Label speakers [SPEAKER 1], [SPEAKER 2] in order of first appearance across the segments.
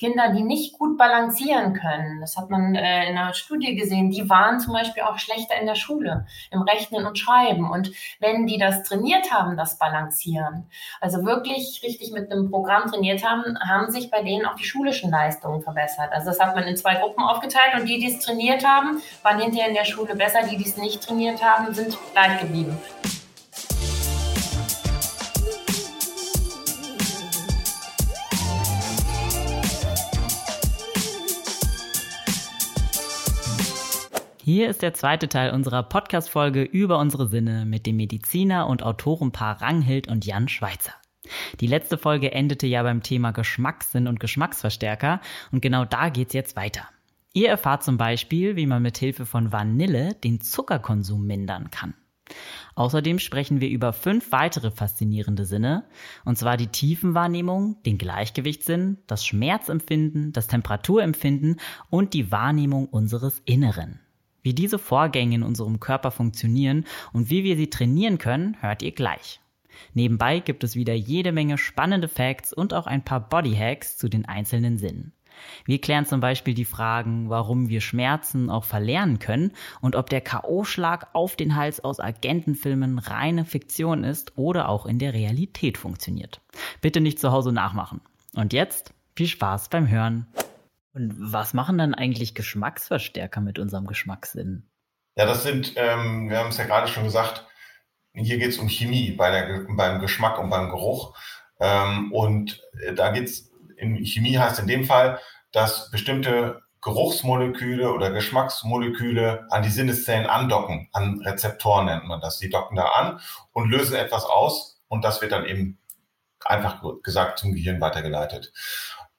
[SPEAKER 1] Kinder, die nicht gut balancieren können. Das hat man äh, in einer Studie gesehen. Die waren zum Beispiel auch schlechter in der Schule, im Rechnen und Schreiben. Und wenn die das trainiert haben, das Balancieren, also wirklich richtig mit einem Programm trainiert haben, haben sich bei denen auch die schulischen Leistungen verbessert. Also das hat man in zwei Gruppen aufgeteilt und die, die es trainiert haben, waren hinterher in der Schule besser. Die, die es nicht trainiert haben, sind gleich geblieben.
[SPEAKER 2] Hier ist der zweite Teil unserer Podcast-Folge über unsere Sinne mit dem Mediziner und Autorenpaar Ranghild und Jan Schweitzer. Die letzte Folge endete ja beim Thema Geschmackssinn und Geschmacksverstärker und genau da geht's jetzt weiter. Ihr erfahrt zum Beispiel, wie man mit Hilfe von Vanille den Zuckerkonsum mindern kann. Außerdem sprechen wir über fünf weitere faszinierende Sinne, und zwar die Tiefenwahrnehmung, den Gleichgewichtssinn, das Schmerzempfinden, das Temperaturempfinden und die Wahrnehmung unseres Inneren. Wie diese Vorgänge in unserem Körper funktionieren und wie wir sie trainieren können, hört ihr gleich. Nebenbei gibt es wieder jede Menge spannende Facts und auch ein paar Bodyhacks zu den einzelnen Sinnen. Wir klären zum Beispiel die Fragen, warum wir Schmerzen auch verlernen können und ob der K.O.-Schlag auf den Hals aus Agentenfilmen reine Fiktion ist oder auch in der Realität funktioniert. Bitte nicht zu Hause nachmachen. Und jetzt viel Spaß beim Hören. Und was machen dann eigentlich Geschmacksverstärker mit unserem Geschmackssinn?
[SPEAKER 3] Ja, das sind, ähm, wir haben es ja gerade schon gesagt, hier geht es um Chemie bei der, beim Geschmack und beim Geruch. Ähm, und äh, da geht es, in Chemie heißt in dem Fall, dass bestimmte Geruchsmoleküle oder Geschmacksmoleküle an die Sinneszellen andocken, an Rezeptoren nennt man das. Die docken da an und lösen etwas aus und das wird dann eben einfach gesagt zum Gehirn weitergeleitet.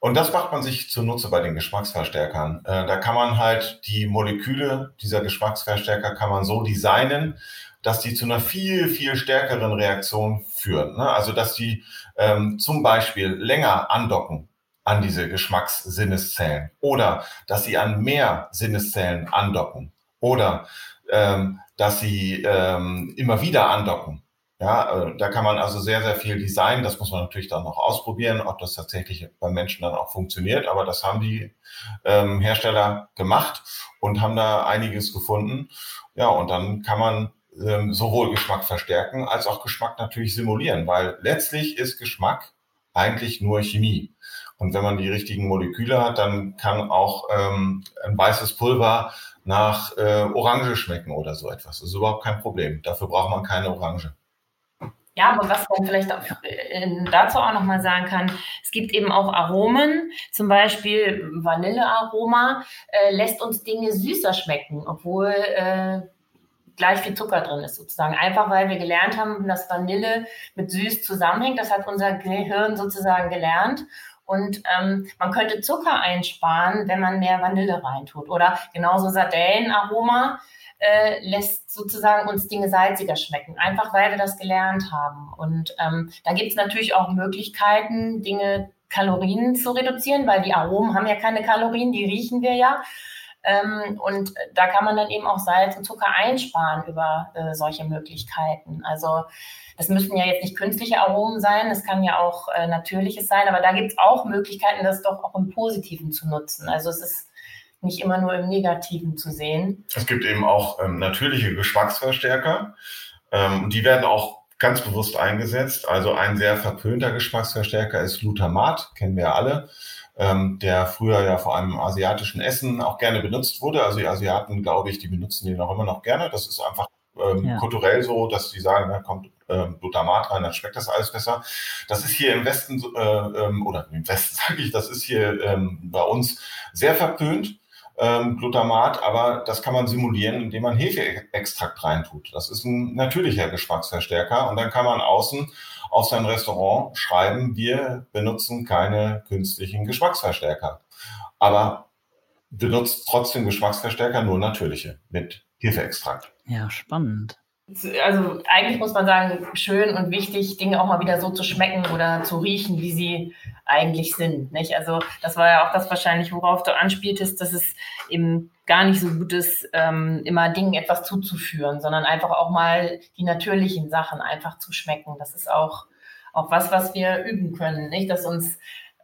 [SPEAKER 3] Und das macht man sich zunutze bei den Geschmacksverstärkern. Äh, da kann man halt die Moleküle dieser Geschmacksverstärker kann man so designen, dass die zu einer viel, viel stärkeren Reaktion führen. Ne? Also dass die ähm, zum Beispiel länger andocken an diese Geschmackssinneszellen oder dass sie an mehr Sinneszellen andocken oder ähm, dass sie ähm, immer wieder andocken. Ja, äh, da kann man also sehr, sehr viel designen. Das muss man natürlich dann noch ausprobieren, ob das tatsächlich beim Menschen dann auch funktioniert. Aber das haben die ähm, Hersteller gemacht und haben da einiges gefunden. Ja, und dann kann man ähm, sowohl Geschmack verstärken als auch Geschmack natürlich simulieren, weil letztlich ist Geschmack eigentlich nur Chemie. Und wenn man die richtigen Moleküle hat, dann kann auch ähm, ein weißes Pulver nach äh, Orange schmecken oder so etwas. Das ist überhaupt kein Problem. Dafür braucht man keine Orange.
[SPEAKER 1] Ja, aber was man vielleicht auch äh, dazu auch nochmal sagen kann, es gibt eben auch Aromen, zum Beispiel Vanillearoma, äh, lässt uns Dinge süßer schmecken, obwohl äh, gleich viel Zucker drin ist sozusagen. Einfach weil wir gelernt haben, dass Vanille mit süß zusammenhängt. Das hat unser Gehirn sozusagen gelernt. Und ähm, man könnte Zucker einsparen, wenn man mehr Vanille reintut. Oder genauso Sardellenaroma äh, lässt sozusagen uns Dinge salziger schmecken, einfach weil wir das gelernt haben. Und ähm, da gibt es natürlich auch Möglichkeiten, Dinge Kalorien zu reduzieren, weil die Aromen haben ja keine Kalorien, die riechen wir ja. Ähm, und da kann man dann eben auch Salz und Zucker einsparen über äh, solche Möglichkeiten. Also das müssen ja jetzt nicht künstliche Aromen sein, das kann ja auch äh, natürliches sein, aber da gibt es auch Möglichkeiten, das doch auch im Positiven zu nutzen. Also es ist nicht immer nur im Negativen zu sehen.
[SPEAKER 3] Es gibt eben auch ähm, natürliche Geschmacksverstärker. Ähm, die werden auch ganz bewusst eingesetzt. Also ein sehr verpönter Geschmacksverstärker ist Glutamat, kennen wir ja alle, ähm, der früher ja vor allem im asiatischen Essen auch gerne benutzt wurde. Also die Asiaten, glaube ich, die benutzen den auch immer noch gerne. Das ist einfach ähm, ja. kulturell so, dass die sagen, da kommt ähm, Glutamat rein, dann schmeckt das alles besser. Das ist hier im Westen, äh, ähm, oder im Westen sage ich, das ist hier ähm, bei uns sehr verpönt ähm, Glutamat, aber das kann man simulieren, indem man Hefeextrakt reintut. Das ist ein natürlicher Geschmacksverstärker und dann kann man außen auf sein Restaurant schreiben, wir benutzen keine künstlichen Geschmacksverstärker. Aber benutzt trotzdem Geschmacksverstärker, nur natürliche mit Hefeextrakt.
[SPEAKER 2] Ja, spannend.
[SPEAKER 1] Also eigentlich muss man sagen, schön und wichtig, Dinge auch mal wieder so zu schmecken oder zu riechen, wie sie eigentlich sind. Nicht? Also das war ja auch das wahrscheinlich, worauf du anspieltest, dass es eben gar nicht so gut ist, ähm, immer Dingen etwas zuzuführen, sondern einfach auch mal die natürlichen Sachen einfach zu schmecken. Das ist auch, auch was, was wir üben können. Nicht, dass uns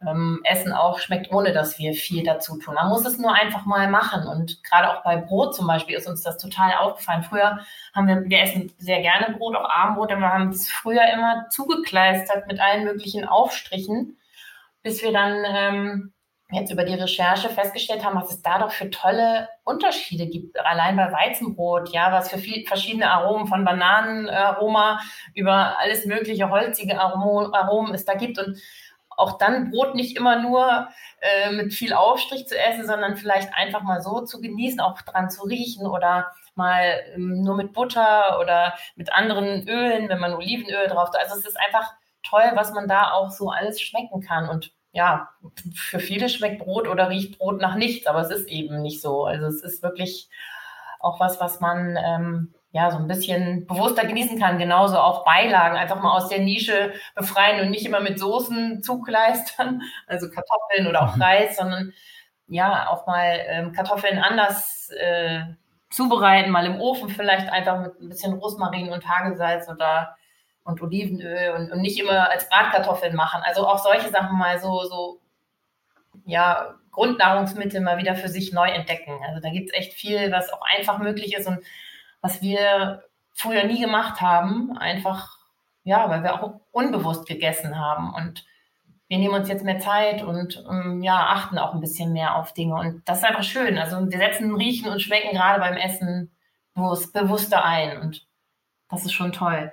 [SPEAKER 1] ähm, Essen auch schmeckt, ohne dass wir viel dazu tun. Man muss es nur einfach mal machen. Und gerade auch bei Brot zum Beispiel ist uns das total aufgefallen. Früher haben wir, wir essen sehr gerne Brot, auch Abendbrot, aber wir haben es früher immer zugekleistert mit allen möglichen Aufstrichen, bis wir dann ähm, jetzt über die Recherche festgestellt haben, was es da doch für tolle Unterschiede gibt. Allein bei Weizenbrot, ja, was für viel, verschiedene Aromen von Bananenaroma über alles mögliche holzige Aromen es da gibt. Und auch dann Brot nicht immer nur äh, mit viel Aufstrich zu essen, sondern vielleicht einfach mal so zu genießen, auch dran zu riechen oder mal ähm, nur mit Butter oder mit anderen Ölen, wenn man Olivenöl drauf. Also es ist einfach toll, was man da auch so alles schmecken kann. Und ja, für viele schmeckt Brot oder riecht Brot nach nichts, aber es ist eben nicht so. Also es ist wirklich auch was, was man ähm, ja, so ein bisschen bewusster genießen kann. Genauso auch Beilagen einfach mal aus der Nische befreien und nicht immer mit Soßen zukleistern, also Kartoffeln oder auch mhm. Reis, sondern ja, auch mal ähm, Kartoffeln anders äh, zubereiten, mal im Ofen vielleicht einfach mit ein bisschen Rosmarin und Hagelsalz oder und Olivenöl und, und nicht immer als Bratkartoffeln machen. Also auch solche Sachen mal so, so ja, Grundnahrungsmittel mal wieder für sich neu entdecken. Also da gibt es echt viel, was auch einfach möglich ist und was wir früher nie gemacht haben, einfach, ja, weil wir auch unbewusst gegessen haben und wir nehmen uns jetzt mehr Zeit und um, ähm, ja, achten auch ein bisschen mehr auf Dinge. Und das ist einfach schön. Also wir setzen Riechen und Schmecken gerade beim Essen bewusst, bewusster ein. Und das ist schon toll.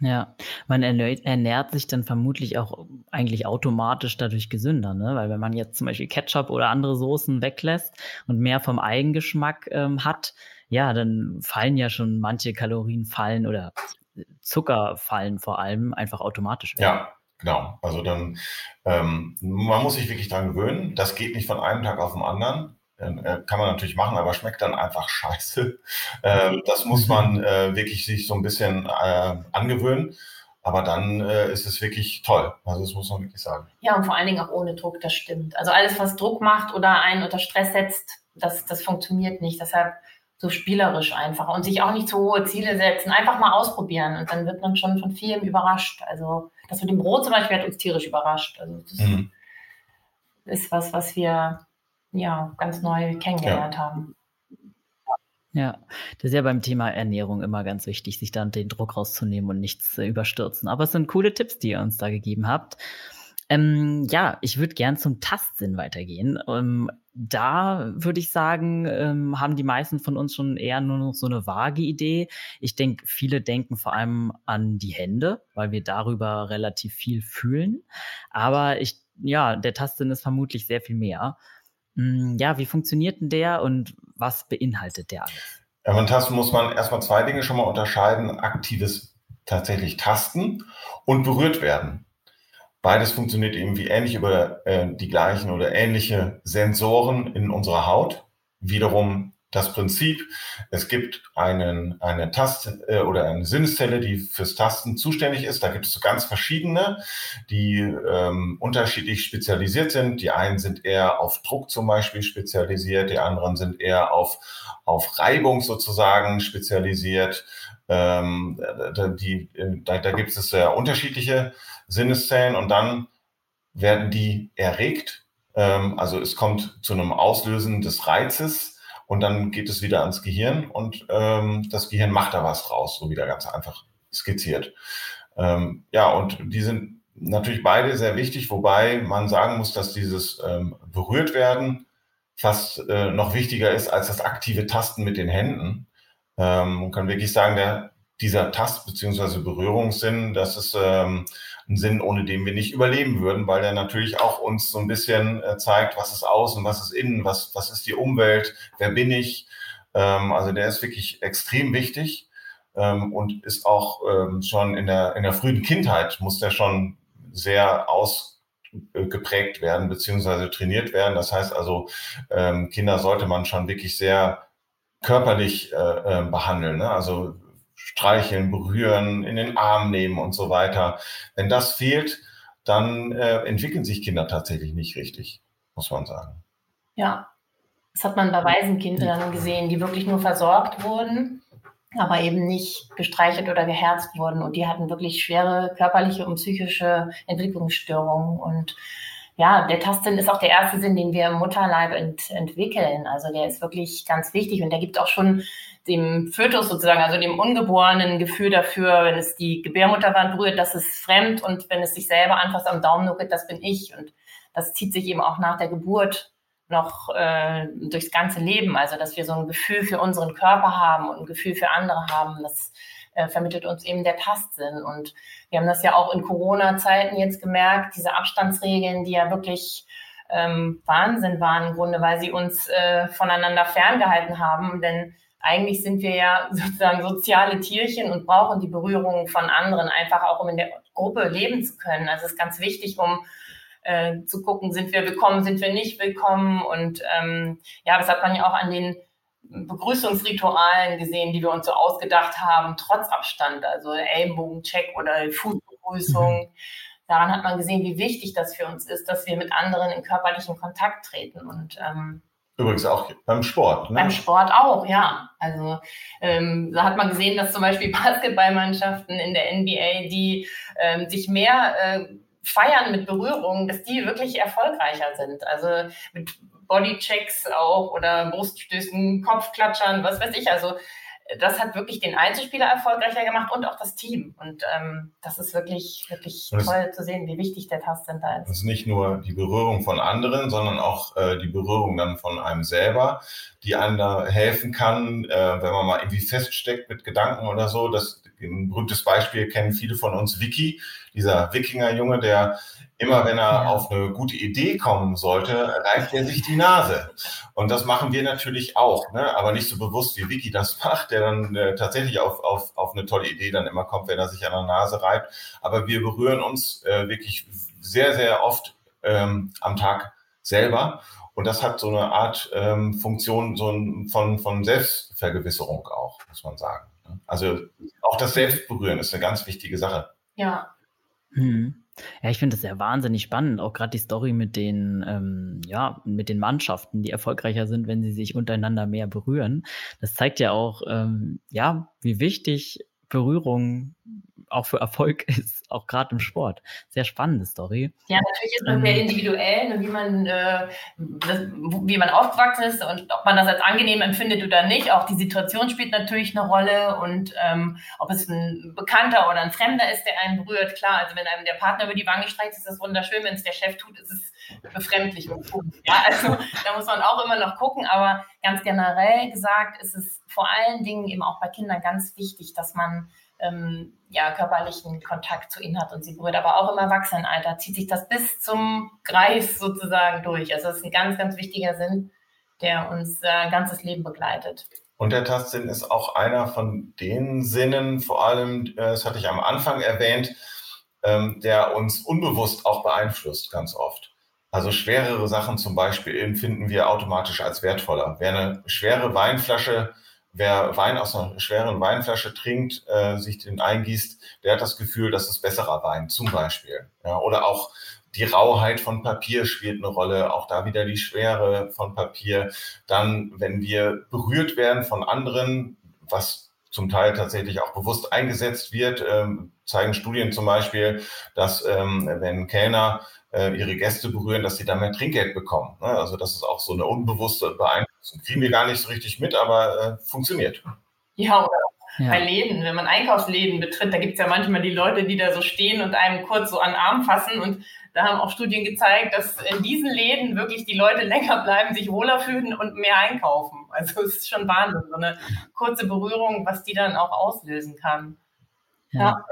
[SPEAKER 2] Ja, man ernährt, ernährt, sich dann vermutlich auch eigentlich automatisch dadurch gesünder, ne? Weil wenn man jetzt zum Beispiel Ketchup oder andere Soßen weglässt und mehr vom Eigengeschmack ähm, hat, ja, dann fallen ja schon manche Kalorien fallen oder Zucker fallen vor allem einfach automatisch
[SPEAKER 3] weg. Ja, genau. Also dann, ähm, man muss sich wirklich dran gewöhnen. Das geht nicht von einem Tag auf den anderen. Äh, kann man natürlich machen, aber schmeckt dann einfach scheiße. Äh, das muss man äh, wirklich sich so ein bisschen äh, angewöhnen. Aber dann äh, ist es wirklich toll. Also das muss man wirklich sagen.
[SPEAKER 1] Ja, und vor allen Dingen auch ohne Druck, das stimmt. Also alles, was Druck macht oder einen unter Stress setzt, das, das funktioniert nicht. Deshalb so spielerisch einfach und sich auch nicht zu hohe Ziele setzen, einfach mal ausprobieren und dann wird man schon von vielem überrascht. Also das mit dem Brot zum Beispiel hat uns tierisch überrascht. Also das mhm. ist was, was wir ja ganz neu kennengelernt ja. haben.
[SPEAKER 2] Ja, das ist ja beim Thema Ernährung immer ganz wichtig, sich dann den Druck rauszunehmen und nichts äh, überstürzen. Aber es sind coole Tipps, die ihr uns da gegeben habt. Ähm, ja, ich würde gern zum Tastsinn weitergehen. Ähm, da würde ich sagen, ähm, haben die meisten von uns schon eher nur noch so eine vage Idee. Ich denke, viele denken vor allem an die Hände, weil wir darüber relativ viel fühlen. Aber ich, ja, der Tastsinn ist vermutlich sehr viel mehr. Hm, ja, wie funktioniert denn der und was beinhaltet der alles?
[SPEAKER 3] Ja, beim Tasten muss man erstmal zwei Dinge schon mal unterscheiden. Aktives tatsächlich Tasten und berührt werden. Beides funktioniert irgendwie ähnlich über äh, die gleichen oder ähnliche Sensoren in unserer Haut. Wiederum das Prinzip, es gibt einen, eine Tast- äh, oder eine Sinneszelle, die fürs Tasten zuständig ist. Da gibt es so ganz verschiedene, die ähm, unterschiedlich spezialisiert sind. Die einen sind eher auf Druck zum Beispiel spezialisiert, die anderen sind eher auf, auf Reibung sozusagen spezialisiert. Ähm, die, da, da gibt es sehr unterschiedliche Sinneszellen und dann werden die erregt. Ähm, also es kommt zu einem Auslösen des Reizes und dann geht es wieder ans Gehirn und ähm, das Gehirn macht da was draus, so wieder ganz einfach skizziert. Ähm, ja, und die sind natürlich beide sehr wichtig, wobei man sagen muss, dass dieses ähm, berührt werden fast äh, noch wichtiger ist als das aktive Tasten mit den Händen. Ähm, man kann wirklich sagen, der, dieser Tast- bzw. Berührungssinn, das ist ähm, ein Sinn, ohne den wir nicht überleben würden, weil der natürlich auch uns so ein bisschen äh, zeigt, was ist außen, was ist innen, was, was ist die Umwelt, wer bin ich. Ähm, also der ist wirklich extrem wichtig ähm, und ist auch ähm, schon in der, in der frühen Kindheit muss der schon sehr ausgeprägt werden, beziehungsweise trainiert werden. Das heißt also, ähm, Kinder sollte man schon wirklich sehr körperlich äh, äh, behandeln. Ne? Also streicheln, berühren, in den Arm nehmen und so weiter. Wenn das fehlt, dann äh, entwickeln sich Kinder tatsächlich nicht richtig, muss man sagen.
[SPEAKER 1] Ja, das hat man bei Waisenkindern gesehen, die wirklich nur versorgt wurden, aber eben nicht gestreichelt oder geherzt wurden. Und die hatten wirklich schwere körperliche und psychische Entwicklungsstörungen. Und ja, der Tastsinn ist auch der erste Sinn, den wir im Mutterleib ent entwickeln. Also der ist wirklich ganz wichtig und der gibt auch schon dem Fötus sozusagen, also dem Ungeborenen Gefühl dafür, wenn es die Gebärmutterwand berührt, das ist fremd und wenn es sich selber anfasst am Daumen nuckelt, das bin ich. Und das zieht sich eben auch nach der Geburt noch äh, durchs ganze Leben. Also dass wir so ein Gefühl für unseren Körper haben und ein Gefühl für andere haben, das äh, vermittelt uns eben der Tastsinn. Und wir haben das ja auch in Corona-Zeiten jetzt gemerkt, diese Abstandsregeln, die ja wirklich ähm, Wahnsinn waren im Grunde, weil sie uns äh, voneinander ferngehalten haben. Denn eigentlich sind wir ja sozusagen soziale Tierchen und brauchen die Berührung von anderen einfach auch, um in der Gruppe leben zu können. Also es ist ganz wichtig, um äh, zu gucken, sind wir willkommen, sind wir nicht willkommen. Und ähm, ja, das hat man ja auch an den Begrüßungsritualen gesehen, die wir uns so ausgedacht haben, trotz Abstand, also Ellenbogencheck oder Fußbegrüßung. Mhm. Daran hat man gesehen, wie wichtig das für uns ist, dass wir mit anderen in körperlichen Kontakt treten. Und ähm,
[SPEAKER 3] Übrigens auch beim Sport.
[SPEAKER 1] Ne? Beim Sport auch, ja. Also ähm, da hat man gesehen, dass zum Beispiel Basketballmannschaften in der NBA, die ähm, sich mehr äh, feiern mit Berührungen, dass die wirklich erfolgreicher sind. Also mit Bodychecks auch oder Bruststößen, Kopfklatschern, was weiß ich. Also das hat wirklich den Einzelspieler erfolgreicher gemacht und auch das Team. Und ähm, das ist wirklich, wirklich toll zu sehen, wie wichtig der Tastsinn da ist.
[SPEAKER 3] Es ist nicht nur die Berührung von anderen, sondern auch äh, die Berührung dann von einem selber, die einem da helfen kann, äh, wenn man mal irgendwie feststeckt mit Gedanken oder so. Das ein berühmtes Beispiel kennen viele von uns, Vicky, dieser Wikingerjunge, der immer wenn er auf eine gute Idee kommen sollte, reibt er sich die Nase. Und das machen wir natürlich auch, ne? aber nicht so bewusst, wie Vicky das macht, der dann äh, tatsächlich auf, auf, auf eine tolle Idee dann immer kommt, wenn er sich an der Nase reibt. Aber wir berühren uns äh, wirklich sehr, sehr oft ähm, am Tag selber. Und das hat so eine Art ähm, Funktion so ein, von, von Selbstvergewisserung auch, muss man sagen. Also auch das Selbstberühren ist eine ganz wichtige Sache.
[SPEAKER 1] Ja.
[SPEAKER 2] Hm. Ja, ich finde es ja wahnsinnig spannend, auch gerade die Story mit den, ähm, ja, mit den Mannschaften, die erfolgreicher sind, wenn sie sich untereinander mehr berühren. Das zeigt ja auch, ähm, ja, wie wichtig Berührung auch für Erfolg ist, auch gerade im Sport. Sehr spannende Story.
[SPEAKER 1] Ja, natürlich ist man sehr ähm, individuell, ne, wie man, äh, das, wie man aufgewachsen ist und ob man das als angenehm empfindet oder nicht. Auch die Situation spielt natürlich eine Rolle und ähm, ob es ein Bekannter oder ein Fremder ist, der einen berührt. Klar, also wenn einem der Partner über die Wange streicht, ist das wunderschön. Wenn es der Chef tut, ist es befremdlich und Ja, also da muss man auch immer noch gucken, aber ganz generell gesagt ist es vor allen Dingen eben auch bei Kindern ganz wichtig, dass man ähm, ja, körperlichen Kontakt zu ihnen hat und sie berührt. Aber auch im Erwachsenenalter zieht sich das bis zum Greif sozusagen durch. Also das ist ein ganz, ganz wichtiger Sinn, der uns äh, ganzes Leben begleitet.
[SPEAKER 3] Und der Tastsinn ist auch einer von den Sinnen, vor allem, äh, das hatte ich am Anfang erwähnt, ähm, der uns unbewusst auch beeinflusst, ganz oft. Also schwerere Sachen zum Beispiel empfinden wir automatisch als wertvoller. Wer eine schwere Weinflasche wer Wein aus einer schweren Weinflasche trinkt, äh, sich den eingießt, der hat das Gefühl, das ist besserer Wein, zum Beispiel. Ja, oder auch die Rauheit von Papier spielt eine Rolle, auch da wieder die Schwere von Papier. Dann, wenn wir berührt werden von anderen, was zum Teil tatsächlich auch bewusst eingesetzt wird, ähm, zeigen Studien zum Beispiel, dass ähm, wenn Kellner äh, ihre Gäste berühren, dass sie dann mehr Trinkgeld bekommen. Ne? Also das ist auch so eine unbewusste Beeinflussung. Kriegen wir gar nicht so richtig mit, aber äh, funktioniert.
[SPEAKER 1] Ja, oder ja. bei Läden, wenn man Einkaufsläden betritt, da gibt es ja manchmal die Leute, die da so stehen und einem kurz so an den Arm fassen und da haben auch Studien gezeigt, dass in diesen Läden wirklich die Leute länger bleiben, sich wohler fühlen und mehr einkaufen. Also es ist schon Wahnsinn, so eine kurze Berührung, was die dann auch auslösen kann.
[SPEAKER 2] Ja, ja.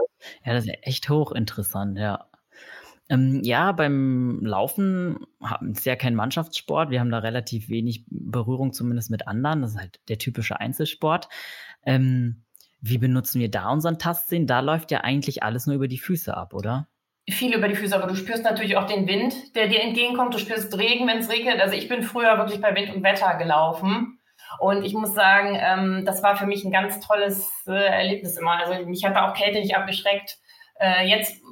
[SPEAKER 2] ja das ist echt hochinteressant, ja. Ähm, ja, beim Laufen ist ja kein Mannschaftssport. Wir haben da relativ wenig Berührung, zumindest mit anderen. Das ist halt der typische Einzelsport. Ähm, wie benutzen wir da unseren Tastsinn? Da läuft ja eigentlich alles nur über die Füße ab, oder?
[SPEAKER 1] Viel über die Füße, aber du spürst natürlich auch den Wind, der dir entgegenkommt. Du spürst Regen, wenn es regnet. Also ich bin früher wirklich bei Wind und Wetter gelaufen. Und ich muss sagen, ähm, das war für mich ein ganz tolles äh, Erlebnis immer. Also mich hat da auch Kälte nicht abgeschreckt. Äh, jetzt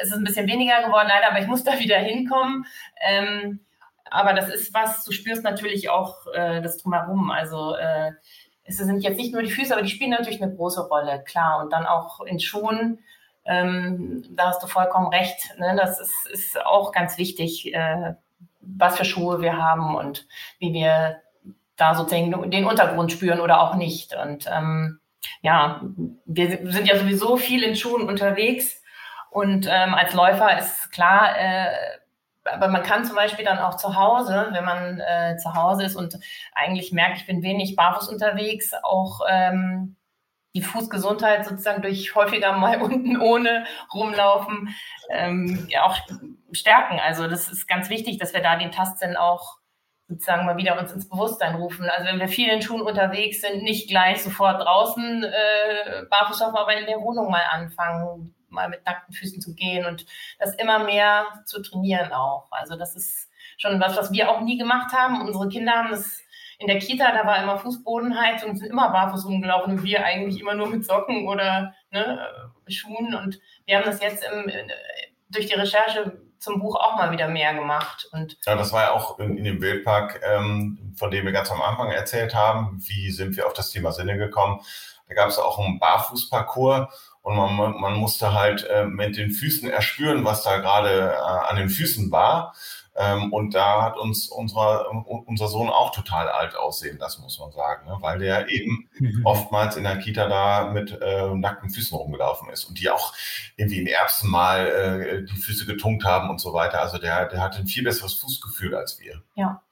[SPEAKER 1] ist es ein bisschen weniger geworden, leider, aber ich muss da wieder hinkommen. Ähm, aber das ist was, du spürst natürlich auch äh, das drumherum. Also äh, es sind jetzt nicht nur die Füße, aber die spielen natürlich eine große Rolle, klar. Und dann auch in Schuhen, ähm, da hast du vollkommen recht. Ne? Das ist, ist auch ganz wichtig, äh, was für Schuhe wir haben und wie wir da sozusagen den Untergrund spüren oder auch nicht. Und ähm, ja, wir sind ja sowieso viel in Schuhen unterwegs. Und ähm, als Läufer ist klar, äh, aber man kann zum Beispiel dann auch zu Hause, wenn man äh, zu Hause ist und eigentlich merkt, ich bin wenig barfuß unterwegs, auch ähm, die Fußgesundheit sozusagen durch häufiger mal unten ohne rumlaufen ähm, ja, auch stärken. Also das ist ganz wichtig, dass wir da den Tastsinn auch sozusagen mal wieder uns ins Bewusstsein rufen. Also wenn wir viel in Schuhen unterwegs sind, nicht gleich sofort draußen äh, barfuß laufen, aber in der Wohnung mal anfangen mal mit nackten Füßen zu gehen und das immer mehr zu trainieren auch. Also das ist schon was, was wir auch nie gemacht haben. Unsere Kinder haben das in der Kita, da war immer Fußbodenheizung und sind immer barfuß rumgelaufen und wir eigentlich immer nur mit Socken oder ne, Schuhen. Und wir haben das jetzt im, durch die Recherche zum Buch auch mal wieder mehr gemacht. Und
[SPEAKER 3] ja, das war ja auch in, in dem Wildpark, ähm, von dem wir ganz am Anfang erzählt haben. Wie sind wir auf das Thema Sinne gekommen? Da gab es auch einen Barfußparcours und man, man musste halt äh, mit den Füßen erspüren, was da gerade äh, an den Füßen war. Ähm, und da hat uns unser, unser Sohn auch total alt aussehen lassen, muss man sagen, ne? weil der eben mhm. oftmals in der Kita da mit äh, nackten Füßen rumgelaufen ist und die auch irgendwie in Erbsen mal äh, die Füße getunkt haben und so weiter. Also der, der hatte ein viel besseres Fußgefühl als wir.
[SPEAKER 1] Ja.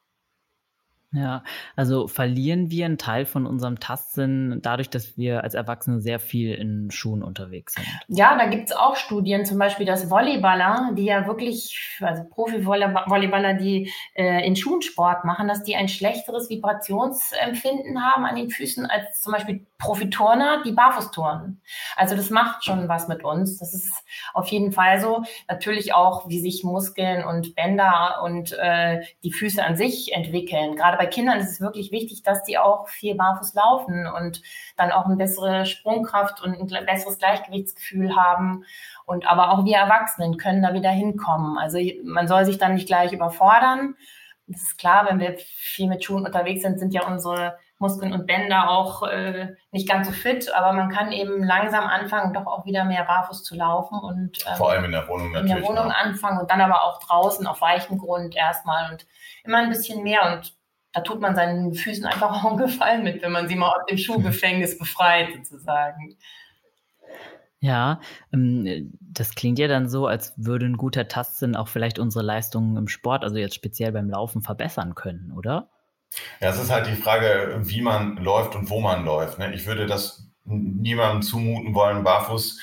[SPEAKER 2] Ja, also verlieren wir einen Teil von unserem Tastsinn dadurch, dass wir als Erwachsene sehr viel in Schuhen unterwegs sind.
[SPEAKER 1] Ja, da gibt's auch Studien, zum Beispiel, dass Volleyballer, die ja wirklich, also Profi-Volleyballer, die äh, in Schuhen Sport machen, dass die ein schlechteres Vibrationsempfinden haben an den Füßen als zum Beispiel Profiturner, die barfuß turnen. Also das macht schon was mit uns. Das ist auf jeden Fall so. Natürlich auch, wie sich Muskeln und Bänder und äh, die Füße an sich entwickeln. Gerade bei Kindern ist es wirklich wichtig, dass die auch viel barfuß laufen und dann auch eine bessere Sprungkraft und ein besseres Gleichgewichtsgefühl haben. Und aber auch wir Erwachsenen können da wieder hinkommen. Also man soll sich dann nicht gleich überfordern. Das ist klar, wenn wir viel mit Schuhen unterwegs sind, sind ja unsere Muskeln und Bänder auch äh, nicht ganz so fit, aber man kann eben langsam anfangen, doch auch wieder mehr barfuß zu laufen und
[SPEAKER 3] ähm, vor allem in der Wohnung natürlich.
[SPEAKER 1] In der Wohnung ja. anfangen und dann aber auch draußen auf weichem Grund erstmal und immer ein bisschen mehr und da tut man seinen Füßen einfach auch einen Gefallen mit, wenn man sie mal aus dem Schuhgefängnis befreit, sozusagen.
[SPEAKER 2] Ja, ähm, das klingt ja dann so, als würde ein guter Tastsinn auch vielleicht unsere Leistungen im Sport, also jetzt speziell beim Laufen, verbessern können, oder?
[SPEAKER 3] Ja, es ist halt die Frage, wie man läuft und wo man läuft. Ne? Ich würde das niemandem zumuten wollen, barfuß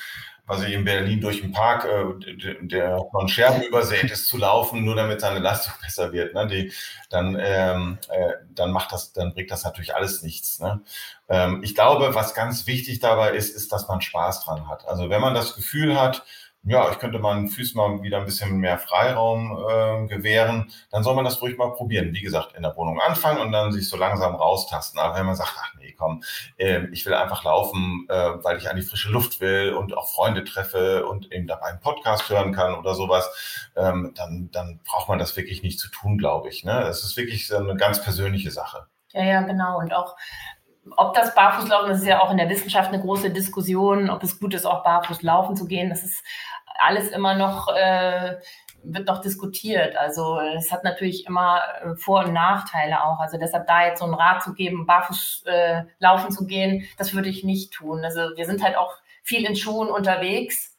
[SPEAKER 3] ich in Berlin durch den Park, äh, der von Scherben übersät ist, zu laufen, nur damit seine Leistung besser wird. Ne? Die, dann, ähm, äh, dann macht das, dann bringt das natürlich alles nichts. Ne? Ähm, ich glaube, was ganz wichtig dabei ist, ist, dass man Spaß dran hat. Also wenn man das Gefühl hat, ja, ich könnte meinen Füßen mal wieder ein bisschen mehr Freiraum äh, gewähren, dann soll man das ruhig mal probieren. Wie gesagt, in der Wohnung anfangen und dann sich so langsam raustasten. Aber wenn man sagt, ach nee, komm, äh, ich will einfach laufen, äh, weil ich an die frische Luft will und auch Freunde treffe und eben dabei einen Podcast hören kann oder sowas, ähm, dann, dann braucht man das wirklich nicht zu tun, glaube ich. Ne? Es ist wirklich so eine ganz persönliche Sache.
[SPEAKER 1] Ja, ja, genau. Und auch ob das Barfußlaufen, das ist ja auch in der Wissenschaft eine große Diskussion, ob es gut ist, auch barfuß laufen zu gehen. Das ist alles immer noch, äh, wird noch diskutiert. Also es hat natürlich immer äh, Vor- und Nachteile auch. Also deshalb da jetzt so einen Rat zu geben, barfuß äh, laufen zu gehen, das würde ich nicht tun. Also wir sind halt auch viel in Schuhen unterwegs.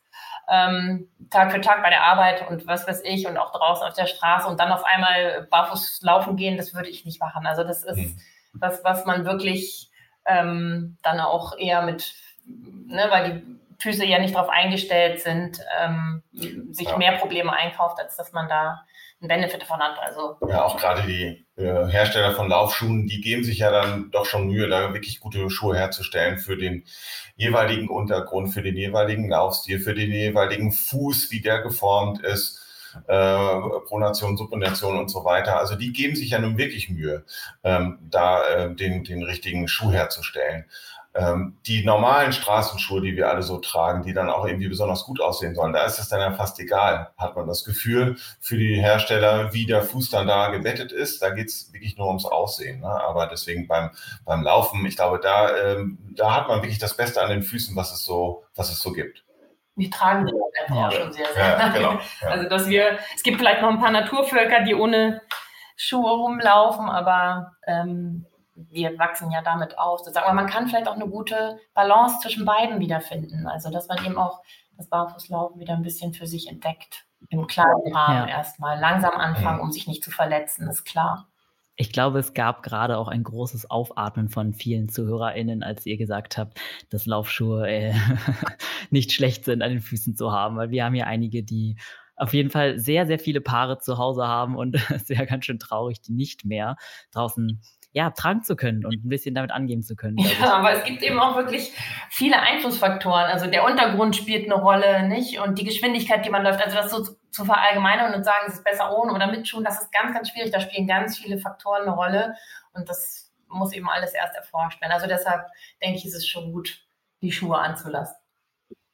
[SPEAKER 1] Ähm, Tag für Tag bei der Arbeit und was weiß ich und auch draußen auf der Straße und dann auf einmal barfuß laufen gehen, das würde ich nicht machen. Also das ist mhm. das, was man wirklich ähm, dann auch eher mit, ne, weil die Füße ja nicht darauf eingestellt sind, ähm, sich ja. mehr Probleme einkauft, als dass man da einen Benefit davon hat. Also
[SPEAKER 3] ja, auch gerade die äh, Hersteller von Laufschuhen, die geben sich ja dann doch schon Mühe, da wirklich gute Schuhe herzustellen für den jeweiligen Untergrund, für den jeweiligen Laufstil, für den jeweiligen Fuß, wie der geformt ist. Äh, Pronation, Supination und so weiter. Also die geben sich ja nun wirklich Mühe, ähm, da äh, den, den richtigen Schuh herzustellen. Ähm, die normalen Straßenschuhe, die wir alle so tragen, die dann auch irgendwie besonders gut aussehen sollen, da ist es dann ja fast egal, hat man das Gefühl für die Hersteller, wie der Fuß dann da gebettet ist. Da geht's wirklich nur ums Aussehen. Ne? Aber deswegen beim, beim Laufen, ich glaube, da, ähm, da hat man wirklich das Beste an den Füßen, was es so, was es so gibt.
[SPEAKER 1] Wir tragen die einfach ja. auch schon sehr, sehr.
[SPEAKER 3] Ja, genau,
[SPEAKER 1] ja. Also, dass wir, es gibt vielleicht noch ein paar Naturvölker, die ohne Schuhe rumlaufen, aber ähm, wir wachsen ja damit auf. Sozusagen. Aber man kann vielleicht auch eine gute Balance zwischen beiden wiederfinden. Also, dass man eben auch das Barfußlaufen wieder ein bisschen für sich entdeckt. Im kleinen Rahmen ja. erstmal. Langsam anfangen, um sich nicht zu verletzen, ist klar.
[SPEAKER 2] Ich glaube, es gab gerade auch ein großes Aufatmen von vielen ZuhörerInnen, als ihr gesagt habt, dass Laufschuhe äh, nicht schlecht sind, an den Füßen zu haben, weil wir haben ja einige, die auf jeden Fall sehr, sehr viele Paare zu Hause haben und es wäre ganz schön traurig, die nicht mehr draußen ja, tragen zu können und ein bisschen damit angehen zu können.
[SPEAKER 1] Ja, aber es gibt eben auch wirklich viele Einflussfaktoren. Also der Untergrund spielt eine Rolle, nicht? Und die Geschwindigkeit, die man läuft. Also das so zu verallgemeinern und sagen, es ist besser ohne oder mit Schuhen, das ist ganz, ganz schwierig. Da spielen ganz viele Faktoren eine Rolle und das muss eben alles erst erforscht werden. Also deshalb denke ich, ist es schon gut, die Schuhe anzulassen.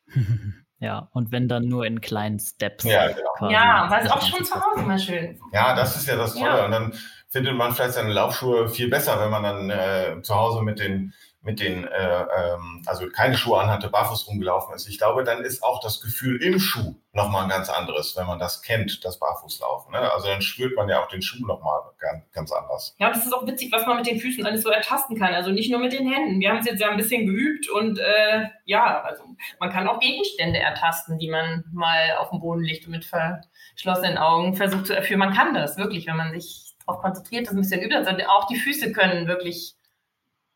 [SPEAKER 2] Ja, und wenn dann nur in kleinen Steps.
[SPEAKER 1] Ja, genau. ja weil es auch schon zu Hause mal schön.
[SPEAKER 3] Ja, das ist ja das Tolle. Ja. Und dann findet man vielleicht seine Laufschuhe viel besser, wenn man dann äh, zu Hause mit den mit den, äh, ähm, also keine Schuhe anhatte, barfuß rumgelaufen ist. Ich glaube, dann ist auch das Gefühl im Schuh nochmal ein ganz anderes, wenn man das kennt, das Barfußlaufen. Ne? Also dann spürt man ja auch den Schuh nochmal ganz, ganz anders.
[SPEAKER 1] Ja, und es ist auch witzig, was man mit den Füßen alles so ertasten kann. Also nicht nur mit den Händen. Wir haben es jetzt ja ein bisschen geübt und äh, ja, also man kann auch Gegenstände ertasten, die man mal auf den Boden legt und mit verschlossenen Augen versucht zu erfüllen. Man kann das wirklich, wenn man sich darauf konzentriert, das ein bisschen übt. Also auch die Füße können wirklich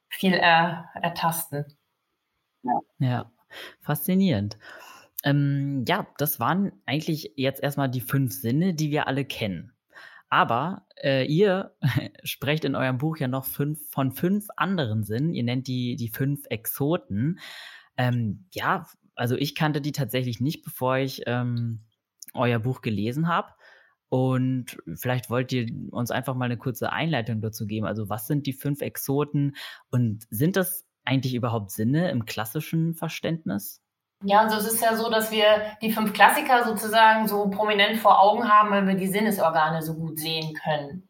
[SPEAKER 1] viel er, ertasten.
[SPEAKER 2] Ja. ja, faszinierend. Ähm, ja, das waren eigentlich jetzt erstmal die fünf Sinne, die wir alle kennen. Aber äh, ihr sprecht in eurem Buch ja noch fünf, von fünf anderen Sinnen. Ihr nennt die die fünf Exoten. Ähm, ja, also ich kannte die tatsächlich nicht, bevor ich ähm, euer Buch gelesen habe. Und vielleicht wollt ihr uns einfach mal eine kurze Einleitung dazu geben. Also was sind die fünf Exoten und sind das eigentlich überhaupt Sinne im klassischen Verständnis?
[SPEAKER 1] Ja, also es ist ja so, dass wir die fünf Klassiker sozusagen so prominent vor Augen haben, weil wir die Sinnesorgane so gut sehen können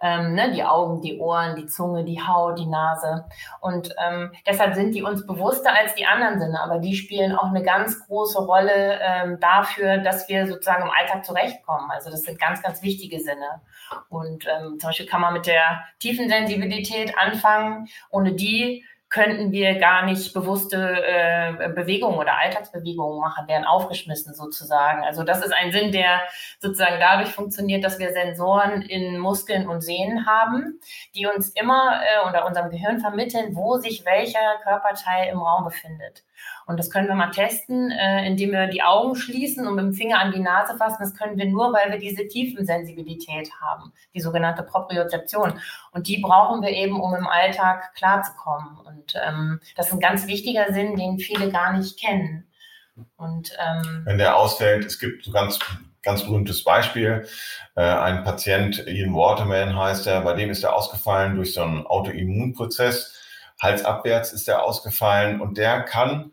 [SPEAKER 1] ähm, ne, die Augen, die Ohren, die Zunge, die Haut, die Nase. Und ähm, deshalb sind die uns bewusster als die anderen Sinne, aber die spielen auch eine ganz große Rolle ähm, dafür, dass wir sozusagen im Alltag zurechtkommen. Also das sind ganz, ganz wichtige Sinne. Und ähm, zum Beispiel kann man mit der tiefen Sensibilität anfangen. Ohne die könnten wir gar nicht bewusste äh, Bewegungen oder Alltagsbewegungen machen, werden aufgeschmissen sozusagen. Also das ist ein Sinn, der sozusagen dadurch funktioniert, dass wir Sensoren in Muskeln und Sehnen haben, die uns immer äh, unter unserem Gehirn vermitteln, wo sich welcher Körperteil im Raum befindet. Und das können wir mal testen, äh, indem wir die Augen schließen und mit dem Finger an die Nase fassen. Das können wir nur, weil wir diese Tiefensensibilität haben, die sogenannte Propriozeption. Und die brauchen wir eben, um im Alltag klarzukommen. Und ähm, das ist ein ganz wichtiger Sinn, den viele gar nicht kennen. Und, ähm,
[SPEAKER 3] Wenn der ausfällt, es gibt so ganz ganz berühmtes Beispiel. Äh, ein Patient, Ian Waterman heißt er, bei dem ist er ausgefallen durch so einen Autoimmunprozess. Halsabwärts ist er ausgefallen und der kann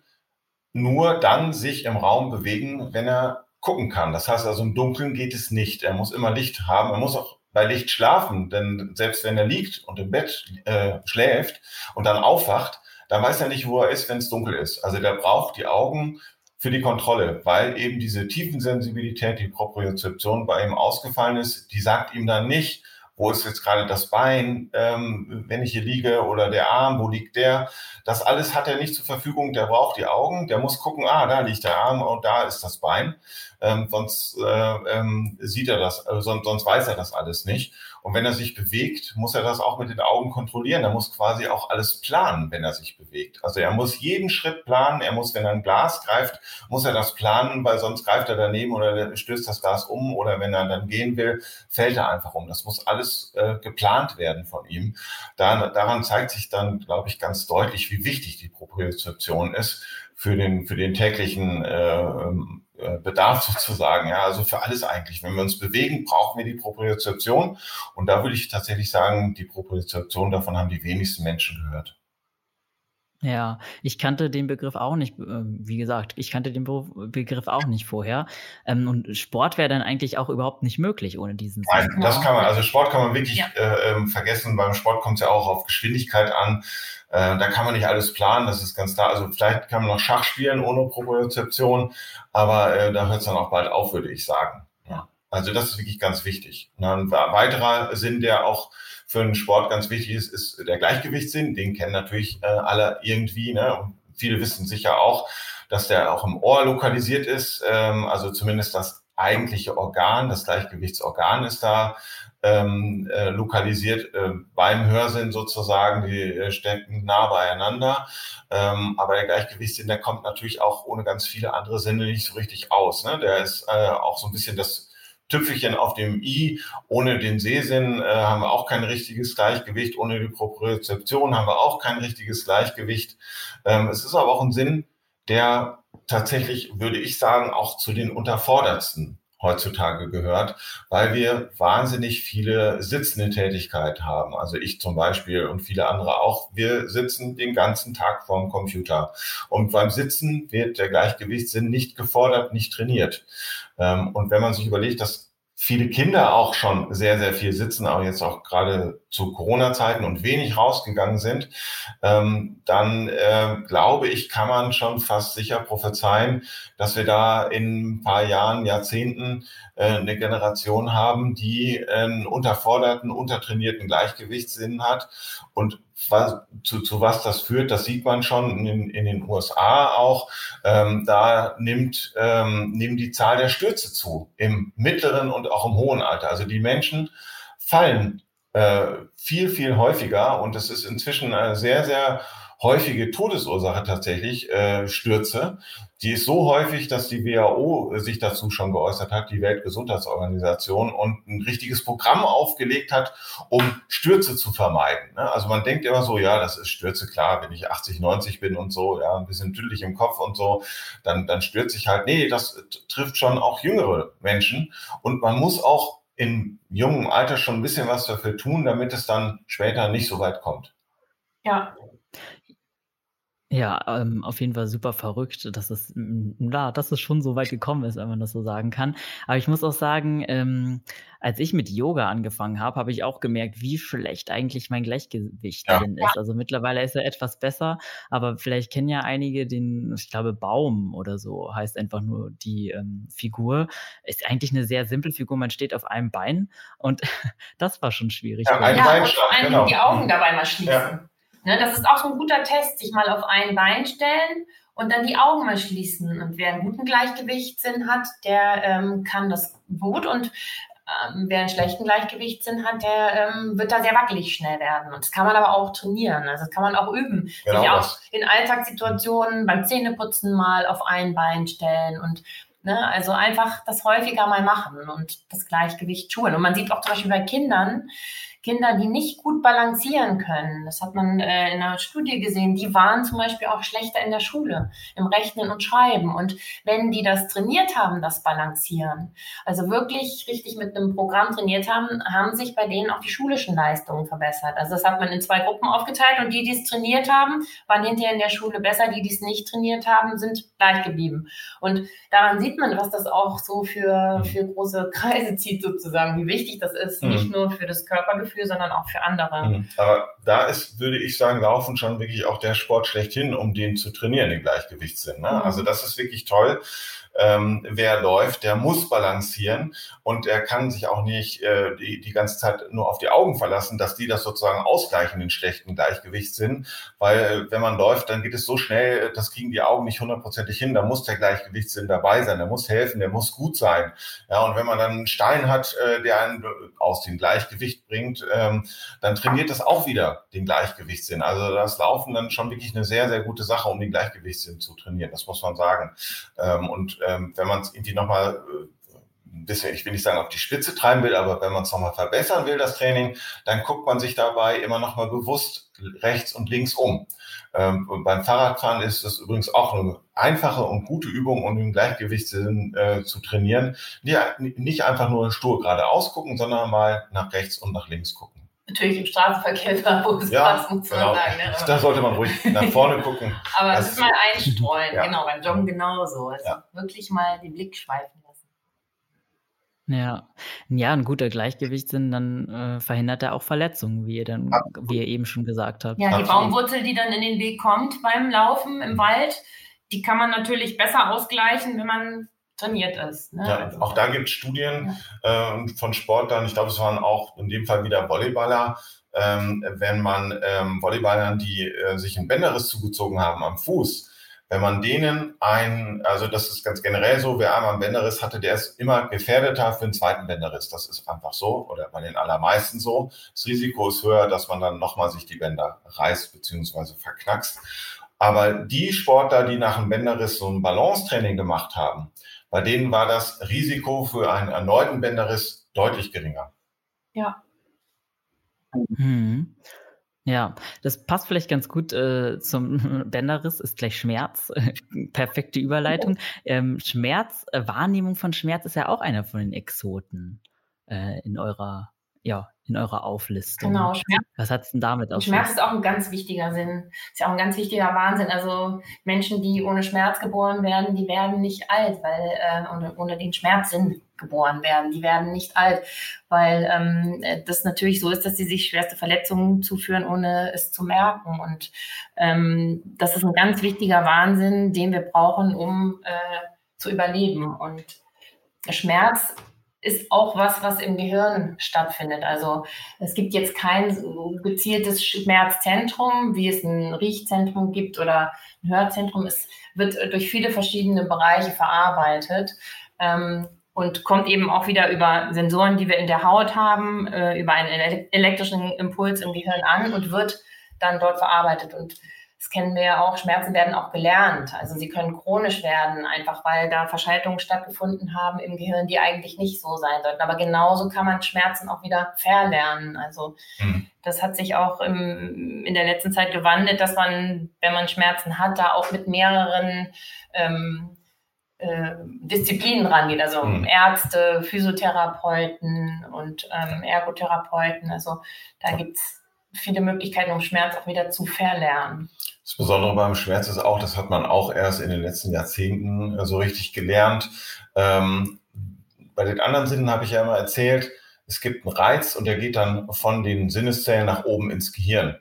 [SPEAKER 3] nur dann sich im Raum bewegen, wenn er gucken kann. Das heißt also, im Dunkeln geht es nicht. Er muss immer Licht haben. Er muss auch bei Licht schlafen, denn selbst wenn er liegt und im Bett äh, schläft und dann aufwacht, dann weiß er nicht, wo er ist, wenn es dunkel ist. Also der braucht die Augen für die Kontrolle, weil eben diese Tiefensensibilität, die Propriozeption bei ihm ausgefallen ist, die sagt ihm dann nicht, wo ist jetzt gerade das Bein, ähm, wenn ich hier liege oder der Arm, wo liegt der? Das alles hat er nicht zur Verfügung. Der braucht die Augen, der muss gucken, ah, da liegt der Arm und da ist das Bein. Ähm, sonst äh, ähm, sieht er das, äh, sonst, sonst weiß er das alles nicht. Und wenn er sich bewegt, muss er das auch mit den Augen kontrollieren. Er muss quasi auch alles planen, wenn er sich bewegt. Also er muss jeden Schritt planen. Er muss, wenn er ein Glas greift, muss er das planen, weil sonst greift er daneben oder stößt das Glas um oder wenn er dann gehen will, fällt er einfach um. Das muss alles äh, geplant werden von ihm. Da, daran zeigt sich dann, glaube ich, ganz deutlich, wie wichtig die Propriozeption ist für den, für den täglichen äh, äh, Bedarf sozusagen. Ja, also für alles eigentlich. Wenn wir uns bewegen, brauchen wir die Propriozeption. Und da würde ich tatsächlich sagen, die Propriozeption, davon haben die wenigsten Menschen gehört.
[SPEAKER 2] Ja, ich kannte den Begriff auch nicht, äh, wie gesagt, ich kannte den Begriff auch nicht vorher. Ähm, und Sport wäre dann eigentlich auch überhaupt nicht möglich ohne diesen
[SPEAKER 3] Nein, Sinn. das kann man, also Sport kann man wirklich ja. äh, ähm, vergessen. Beim Sport kommt es ja auch auf Geschwindigkeit an. Äh, da kann man nicht alles planen, das ist ganz klar. Also vielleicht kann man noch Schach spielen ohne Propriozeption, aber äh, da hört es dann auch bald auf, würde ich sagen. Ja. Also das ist wirklich ganz wichtig. Und ein weiterer Sinn, der auch für einen Sport ganz wichtig ist, ist der Gleichgewichtssinn. Den kennen natürlich äh, alle irgendwie. Ne? Viele wissen sicher auch, dass der auch im Ohr lokalisiert ist. Ähm, also zumindest das eigentliche Organ, das Gleichgewichtsorgan ist da ähm, äh, lokalisiert äh, beim Hörsinn sozusagen, die äh, stecken nah beieinander. Ähm, aber der Gleichgewichtssinn, der kommt natürlich auch ohne ganz viele andere Sinne nicht so richtig aus. Ne? Der ist äh, auch so ein bisschen das Tüpfelchen auf dem i. Ohne den Sehsinn äh, haben wir auch kein richtiges Gleichgewicht. Ohne die Propriozeption haben wir auch kein richtiges Gleichgewicht. Ähm, es ist aber auch ein Sinn, der tatsächlich, würde ich sagen, auch zu den unterfordertsten heutzutage gehört, weil wir wahnsinnig viele sitzende Tätigkeit haben. Also ich zum Beispiel und viele andere auch. Wir sitzen den ganzen Tag vorm Computer. Und beim Sitzen wird der Gleichgewichtssinn nicht gefordert, nicht trainiert. Ähm, und wenn man sich überlegt, dass viele Kinder auch schon sehr, sehr viel sitzen, aber jetzt auch gerade zu Corona-Zeiten und wenig rausgegangen sind, ähm, dann äh, glaube ich, kann man schon fast sicher prophezeien, dass wir da in ein paar Jahren, Jahrzehnten äh, eine Generation haben, die einen unterforderten, untertrainierten Gleichgewichtssinn hat und was, zu, zu was das führt, das sieht man schon in, in den USA auch. Ähm, da nimmt, ähm, nimmt die Zahl der Stürze zu, im mittleren und auch im hohen Alter. Also die Menschen fallen äh, viel, viel häufiger und es ist inzwischen eine sehr, sehr häufige Todesursache tatsächlich, äh, Stürze. Die ist so häufig, dass die WHO sich dazu schon geäußert hat, die Weltgesundheitsorganisation, und ein richtiges Programm aufgelegt hat, um Stürze zu vermeiden. Ne? Also man denkt immer so, ja, das ist Stürze, klar, wenn ich 80, 90 bin und so, ja, ein bisschen tüdelig im Kopf und so, dann, dann stürze ich halt. Nee, das trifft schon auch jüngere Menschen. Und man muss auch in jungem Alter schon ein bisschen was dafür tun, damit es dann später nicht so weit kommt.
[SPEAKER 1] Ja,
[SPEAKER 2] ja, ähm, auf jeden Fall super verrückt, dass es, ja, dass es schon so weit gekommen ist, wenn man das so sagen kann. Aber ich muss auch sagen, ähm, als ich mit Yoga angefangen habe, habe ich auch gemerkt, wie schlecht eigentlich mein Gleichgewicht ja. drin ist. Also mittlerweile ist er etwas besser, aber vielleicht kennen ja einige den, ich glaube, Baum oder so heißt einfach nur die ähm, Figur. Ist eigentlich eine sehr simple Figur. Man steht auf einem Bein und das war schon schwierig.
[SPEAKER 1] Ja, ein ja, und genau. die Augen dabei mal schließen. Ja. Ne, das ist auch so ein guter Test, sich mal auf ein Bein stellen und dann die Augen mal schließen. Und wer einen guten Gleichgewichtssinn hat, der ähm, kann das gut und ähm, wer einen schlechten Gleichgewichtssinn hat, der ähm, wird da sehr wackelig schnell werden. Und das kann man aber auch trainieren. Also das kann man auch üben. Genau sich auch in Alltagssituationen beim Zähneputzen mal auf ein Bein stellen und Ne, also einfach das häufiger mal machen und das Gleichgewicht schulen. Und man sieht auch zum Beispiel bei Kindern, Kinder, die nicht gut balancieren können, das hat man äh, in einer Studie gesehen, die waren zum Beispiel auch schlechter in der Schule, im Rechnen und Schreiben. Und wenn die das trainiert haben, das Balancieren, also wirklich richtig mit einem Programm trainiert haben, haben sich bei denen auch die schulischen Leistungen verbessert. Also das hat man in zwei Gruppen aufgeteilt und die, die es trainiert haben, waren hinterher in der Schule besser, die, die es nicht trainiert haben, sind gleich geblieben. Und daran sieht man, was das auch so für, für große Kreise zieht sozusagen, wie wichtig das ist, mhm. nicht nur für das Körpergefühl, dafür, sondern auch für andere. Mhm.
[SPEAKER 3] Aber da ist, würde ich sagen, Laufen schon wirklich auch der Sport schlechthin, um den zu trainieren, den Gleichgewichtssinn. Ne? Mhm. Also das ist wirklich toll ähm, wer läuft, der muss balancieren und er kann sich auch nicht äh, die, die ganze Zeit nur auf die Augen verlassen, dass die das sozusagen ausgleichen, den schlechten Gleichgewichtssinn, weil äh, wenn man läuft, dann geht es so schnell, das kriegen die Augen nicht hundertprozentig hin, da muss der Gleichgewichtssinn dabei sein, der muss helfen, der muss gut sein. Ja, und wenn man dann einen Stein hat, äh, der einen aus dem Gleichgewicht bringt, ähm, dann trainiert das auch wieder den Gleichgewichtssinn. Also das Laufen dann schon wirklich eine sehr, sehr gute Sache, um den Gleichgewichtssinn zu trainieren, das muss man sagen. Ähm, und ähm, wenn man es irgendwie nochmal äh, ein bisschen, ich will nicht sagen, auf die Spitze treiben will, aber wenn man es nochmal verbessern will, das Training, dann guckt man sich dabei immer nochmal bewusst rechts und links um. Ähm, beim Fahrradfahren ist es übrigens auch eine einfache und gute Übung, um den Gleichgewichtssinn äh, zu trainieren. Nicht einfach nur stur geradeaus gucken, sondern mal nach rechts und nach links gucken
[SPEAKER 1] natürlich im Straßenverkehr da, wo es
[SPEAKER 3] ja, passt, muss genau. sagen. Ne? Da sollte man ruhig nach vorne gucken.
[SPEAKER 1] Aber es ist mal einstreuen, ja. genau, beim Joggen genauso. Also ja. wirklich mal den Blick schweifen lassen.
[SPEAKER 2] Ja, ja, ein guter Gleichgewichtssinn, dann äh, verhindert er auch Verletzungen, wie ihr dann, wie ihr eben schon gesagt habt.
[SPEAKER 1] Ja, die Absolut. Baumwurzel, die dann in den Weg kommt beim Laufen im Wald, die kann man natürlich besser ausgleichen, wenn man trainiert ist. Ne?
[SPEAKER 3] Ja, also, auch da gibt es Studien ja. äh, von Sportlern, ich glaube, es waren auch in dem Fall wieder Volleyballer, ähm, wenn man ähm, Volleyballern, die äh, sich einen Bänderriss zugezogen haben am Fuß, wenn man denen ein, also das ist ganz generell so, wer einmal einen Bänderriss hatte, der ist immer gefährdeter für einen zweiten Bänderriss. Das ist einfach so oder bei den allermeisten so. Das Risiko ist höher, dass man dann nochmal sich die Bänder reißt beziehungsweise verknackst. Aber die Sportler, die nach einem Bänderriss so ein Balancetraining gemacht haben, bei denen war das Risiko für einen erneuten Bänderriss deutlich geringer.
[SPEAKER 1] Ja.
[SPEAKER 2] Mhm. Ja, das passt vielleicht ganz gut äh, zum Bänderriss, ist gleich Schmerz. Perfekte Überleitung. Ähm, Schmerz, äh, Wahrnehmung von Schmerz ist ja auch einer von den Exoten äh, in eurer ja, in eurer Auflistung. Genau, Schmerz. Was hat es denn damit
[SPEAKER 1] auf Schmerz ist auch ein ganz wichtiger Sinn. Ist ja auch ein ganz wichtiger Wahnsinn. Also Menschen, die ohne Schmerz geboren werden, die werden nicht alt, weil äh, ohne, ohne den Schmerzsinn geboren werden. Die werden nicht alt, weil ähm, das natürlich so ist, dass sie sich schwerste Verletzungen zuführen, ohne es zu merken. Und ähm, das ist ein ganz wichtiger Wahnsinn, den wir brauchen, um äh, zu überleben. Und Schmerz ist auch was, was im Gehirn stattfindet. Also es gibt jetzt kein gezieltes Schmerzzentrum, wie es ein Riechzentrum gibt oder ein Hörzentrum. Es wird durch viele verschiedene Bereiche verarbeitet ähm, und kommt eben auch wieder über Sensoren, die wir in der Haut haben, äh, über einen elektrischen Impuls im Gehirn an und wird dann dort verarbeitet. Und das kennen wir ja auch, Schmerzen werden auch gelernt. Also sie können chronisch werden, einfach weil da Verschaltungen stattgefunden haben im Gehirn, die eigentlich nicht so sein sollten. Aber genauso kann man Schmerzen auch wieder verlernen. Also mhm. das hat sich auch im, in der letzten Zeit gewandelt, dass man, wenn man Schmerzen hat, da auch mit mehreren ähm, äh, Disziplinen rangeht, also mhm. Ärzte, Physiotherapeuten und ähm, Ergotherapeuten. Also da gibt's viele Möglichkeiten, um Schmerz auch wieder zu verlernen.
[SPEAKER 3] Das Besondere beim Schmerz ist auch, das hat man auch erst in den letzten Jahrzehnten äh, so richtig gelernt. Ähm, bei den anderen Sinnen habe ich ja immer erzählt, es gibt einen Reiz und der geht dann von den Sinneszellen nach oben ins Gehirn.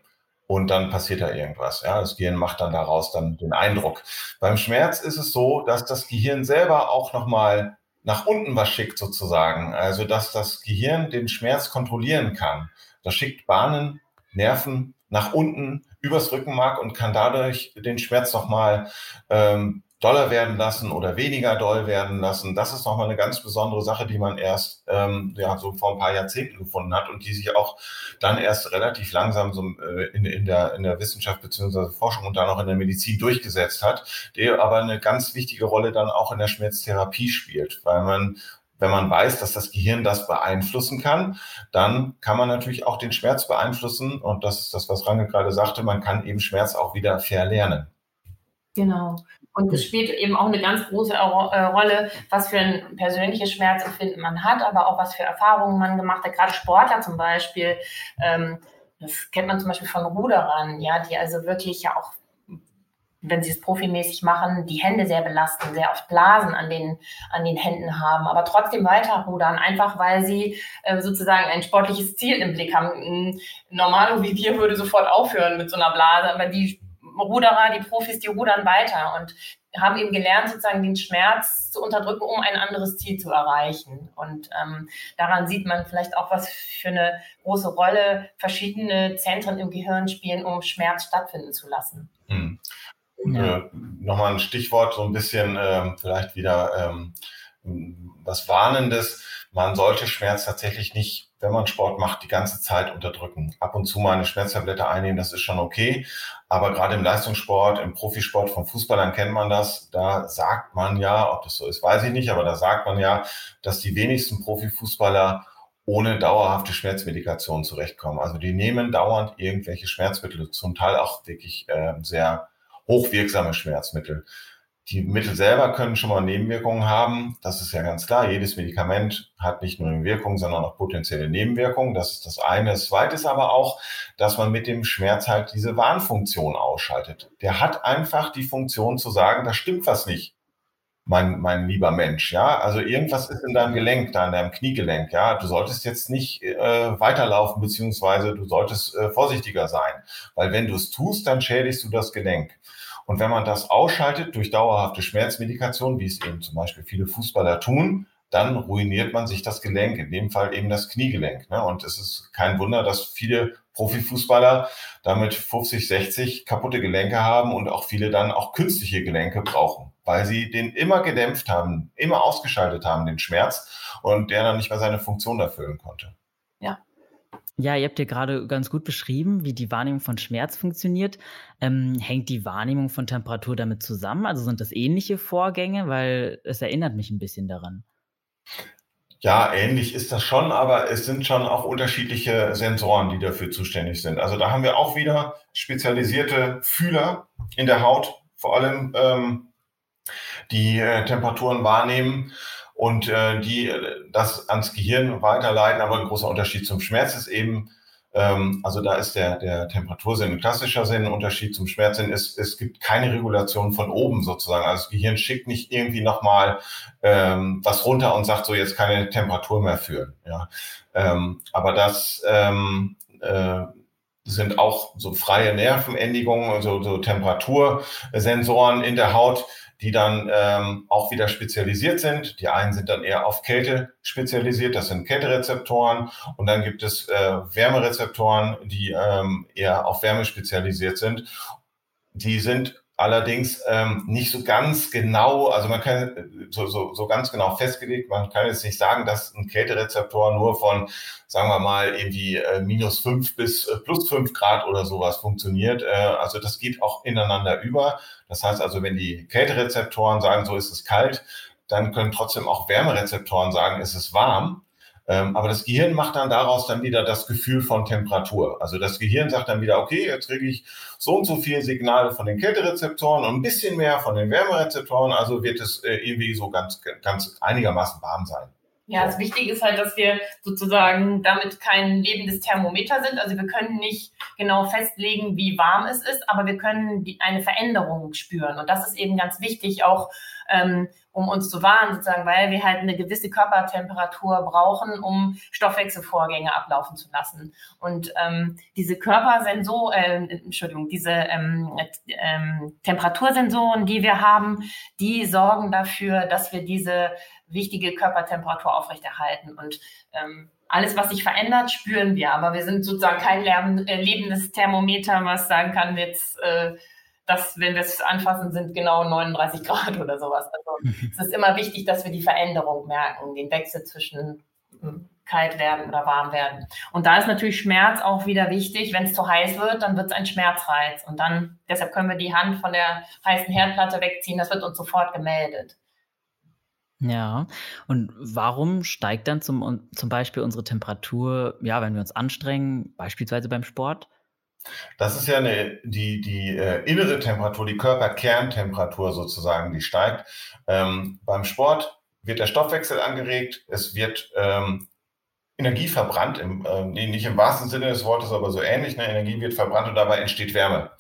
[SPEAKER 3] Und dann passiert da irgendwas. Ja, das Gehirn macht dann daraus dann den Eindruck. Beim Schmerz ist es so, dass das Gehirn selber auch nochmal nach unten was schickt sozusagen. Also, dass das Gehirn den Schmerz kontrollieren kann. Das schickt Bahnen Nerven nach unten übers Rückenmark und kann dadurch den Schmerz nochmal ähm, doller werden lassen oder weniger doll werden lassen. Das ist nochmal eine ganz besondere Sache, die man erst ähm, ja, so vor ein paar Jahrzehnten gefunden hat und die sich auch dann erst relativ langsam so, äh, in, in, der, in der Wissenschaft beziehungsweise Forschung und dann auch in der Medizin durchgesetzt hat, die aber eine ganz wichtige Rolle dann auch in der Schmerztherapie spielt, weil man wenn man weiß, dass das Gehirn das beeinflussen kann, dann kann man natürlich auch den Schmerz beeinflussen. Und das ist das, was Range gerade sagte, man kann eben Schmerz auch wieder verlernen.
[SPEAKER 1] Genau. Und es spielt eben auch eine ganz große äh, Rolle, was für ein persönliches Schmerzempfinden man hat, aber auch was für Erfahrungen man gemacht hat. Gerade Sportler zum Beispiel, ähm, das kennt man zum Beispiel von Ruderern, ja, die also wirklich ja auch wenn sie es profimäßig machen, die Hände sehr belasten, sehr oft Blasen an den, an den Händen haben, aber trotzdem weiterrudern, einfach weil sie äh, sozusagen ein sportliches Ziel im Blick haben. Ein Normalo wie wir würde sofort aufhören mit so einer Blase, aber die Ruderer, die Profis, die rudern weiter und haben eben gelernt, sozusagen den Schmerz zu unterdrücken, um ein anderes Ziel zu erreichen. Und ähm, daran sieht man vielleicht auch, was für eine große Rolle verschiedene Zentren im Gehirn spielen, um Schmerz stattfinden zu lassen. Hm.
[SPEAKER 3] Ja. Äh, Nochmal ein Stichwort, so ein bisschen äh, vielleicht wieder ähm, was Warnendes. Man sollte Schmerz tatsächlich nicht, wenn man Sport macht, die ganze Zeit unterdrücken. Ab und zu mal eine Schmerztablette einnehmen, das ist schon okay. Aber gerade im Leistungssport, im Profisport von Fußballern kennt man das. Da sagt man ja, ob das so ist, weiß ich nicht, aber da sagt man ja, dass die wenigsten Profifußballer ohne dauerhafte Schmerzmedikation zurechtkommen. Also die nehmen dauernd irgendwelche Schmerzmittel, zum Teil auch wirklich äh, sehr hochwirksame Schmerzmittel. Die Mittel selber können schon mal Nebenwirkungen haben. Das ist ja ganz klar. Jedes Medikament hat nicht nur eine Wirkung, sondern auch potenzielle Nebenwirkungen. Das ist das eine. Das zweite ist aber auch, dass man mit dem Schmerz halt diese Warnfunktion ausschaltet. Der hat einfach die Funktion zu sagen, da stimmt was nicht mein, mein lieber Mensch, ja. Also irgendwas ist in deinem Gelenk, da in deinem Kniegelenk, ja. Du solltest jetzt nicht äh, weiterlaufen, beziehungsweise du solltest äh, vorsichtiger sein. Weil wenn du es tust, dann schädigst du das Gelenk. Und wenn man das ausschaltet durch dauerhafte Schmerzmedikation, wie es eben zum Beispiel viele Fußballer tun, dann ruiniert man sich das Gelenk, in dem Fall eben das Kniegelenk. Ne? Und es ist kein Wunder, dass viele Profifußballer damit 50, 60 kaputte Gelenke haben und auch viele dann auch künstliche Gelenke brauchen, weil sie den immer gedämpft haben, immer ausgeschaltet haben, den Schmerz, und der dann nicht mehr seine Funktion erfüllen konnte.
[SPEAKER 2] Ja, ihr habt ja gerade ganz gut beschrieben, wie die Wahrnehmung von Schmerz funktioniert. Ähm, hängt die Wahrnehmung von Temperatur damit zusammen? Also sind das ähnliche Vorgänge? Weil es erinnert mich ein bisschen daran.
[SPEAKER 3] Ja, ähnlich ist das schon, aber es sind schon auch unterschiedliche Sensoren, die dafür zuständig sind. Also da haben wir auch wieder spezialisierte Fühler in der Haut, vor allem ähm, die äh, Temperaturen wahrnehmen und äh, die äh, das ans Gehirn weiterleiten. Aber ein großer Unterschied zum Schmerz ist eben, ähm, also da ist der, der Temperatursinn ein klassischer Sinn. Ein Unterschied zum Schmerzsinn ist, es gibt keine Regulation von oben sozusagen. Also das Gehirn schickt nicht irgendwie nochmal ähm, was runter und sagt so, jetzt keine Temperatur mehr führen. Ja. Ähm, aber das ähm, äh, sind auch so freie Nervenendigungen, also so Temperatursensoren in der Haut, die dann ähm, auch wieder spezialisiert sind. Die einen sind dann eher auf Kälte spezialisiert, das sind Kälterezeptoren. Und dann gibt es äh, Wärmerezeptoren, die ähm, eher auf Wärme spezialisiert sind. Die sind allerdings ähm, nicht so ganz genau, also man kann so, so, so ganz genau festgelegt, man kann jetzt nicht sagen, dass ein Kälterezeptor nur von, sagen wir mal, irgendwie äh, minus fünf bis äh, plus fünf Grad oder sowas funktioniert. Äh, also das geht auch ineinander über. Das heißt also, wenn die Kälterezeptoren sagen, so ist es kalt, dann können trotzdem auch Wärmerezeptoren sagen, es ist warm. Ähm, aber das Gehirn macht dann daraus dann wieder das Gefühl von Temperatur. Also das Gehirn sagt dann wieder, okay, jetzt kriege ich so und so viele Signale von den Kälterezeptoren und ein bisschen mehr von den Wärmerezeptoren. Also wird es äh, irgendwie so ganz, ganz einigermaßen warm sein.
[SPEAKER 1] Ja, das Wichtige ist halt, dass wir sozusagen damit kein lebendes Thermometer sind. Also wir können nicht genau festlegen, wie warm es ist, aber wir können die, eine Veränderung spüren. Und das ist eben ganz wichtig, auch ähm, um uns zu warnen, sozusagen, weil wir halt eine gewisse Körpertemperatur brauchen, um Stoffwechselvorgänge ablaufen zu lassen. Und ähm, diese Körpersensoren, äh, Entschuldigung, diese ähm, ähm, Temperatursensoren, die wir haben, die sorgen dafür, dass wir diese wichtige Körpertemperatur aufrechterhalten. Und ähm, alles, was sich verändert, spüren wir. Aber wir sind sozusagen kein äh, lebendes Thermometer, was sagen kann, jetzt äh, dass, wenn wir es anfassen, sind genau 39 Grad oder sowas. Also mhm. es ist immer wichtig, dass wir die Veränderung merken, den Wechsel zwischen hm, kalt werden oder warm werden. Und da ist natürlich Schmerz auch wieder wichtig. Wenn es zu heiß wird, dann wird es ein Schmerzreiz. Und dann, deshalb können wir die Hand von der heißen Herdplatte wegziehen. Das wird uns sofort gemeldet.
[SPEAKER 2] Ja, und warum steigt dann zum, zum Beispiel unsere Temperatur, ja, wenn wir uns anstrengen, beispielsweise beim Sport?
[SPEAKER 3] Das ist ja eine, die, die äh, innere Temperatur, die Körperkerntemperatur sozusagen, die steigt. Ähm, beim Sport wird der Stoffwechsel angeregt, es wird ähm, Energie verbrannt, im, äh, nicht im wahrsten Sinne des Wortes, aber so ähnlich. Ne? Energie wird verbrannt und dabei entsteht Wärme.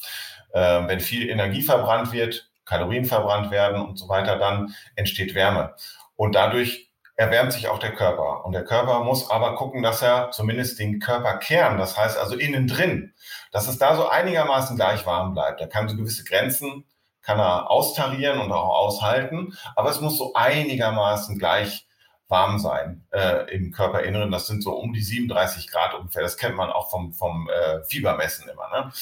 [SPEAKER 3] Ähm, wenn viel Energie verbrannt wird, Kalorien verbrannt werden und so weiter, dann entsteht Wärme. Und dadurch erwärmt sich auch der Körper. Und der Körper muss aber gucken, dass er zumindest den Körperkern, das heißt also innen drin, dass es da so einigermaßen gleich warm bleibt. Er kann so gewisse Grenzen, kann er austarieren und auch aushalten, aber es muss so einigermaßen gleich warm sein äh, im Körperinneren. Das sind so um die 37 Grad ungefähr. Das kennt man auch vom, vom äh, Fiebermessen immer. Ne?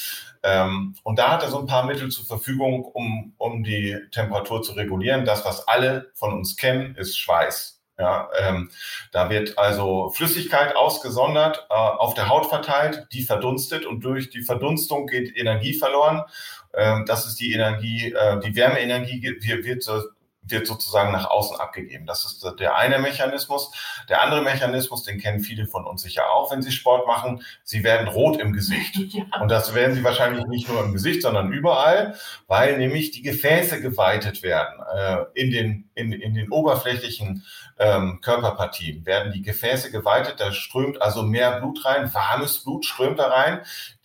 [SPEAKER 3] Ähm, und da hat er so ein paar Mittel zur Verfügung, um, um die Temperatur zu regulieren. Das, was alle von uns kennen, ist Schweiß. Ja, ähm, da wird also Flüssigkeit ausgesondert, äh, auf der Haut verteilt, die verdunstet und durch die Verdunstung geht Energie verloren. Ähm, das ist die Energie, äh, die Wärmeenergie wird, wird, wird sozusagen nach außen abgegeben. Das ist der eine Mechanismus. Der andere Mechanismus, den kennen viele von uns sicher auch, wenn sie Sport machen. Sie werden rot im Gesicht. Ja. Und das werden sie wahrscheinlich nicht nur im Gesicht, sondern überall, weil nämlich die Gefäße geweitet werden. Äh, in, den, in, in den oberflächlichen ähm, Körperpartien werden die Gefäße geweitet. Da strömt also mehr Blut rein. Warmes Blut strömt da rein.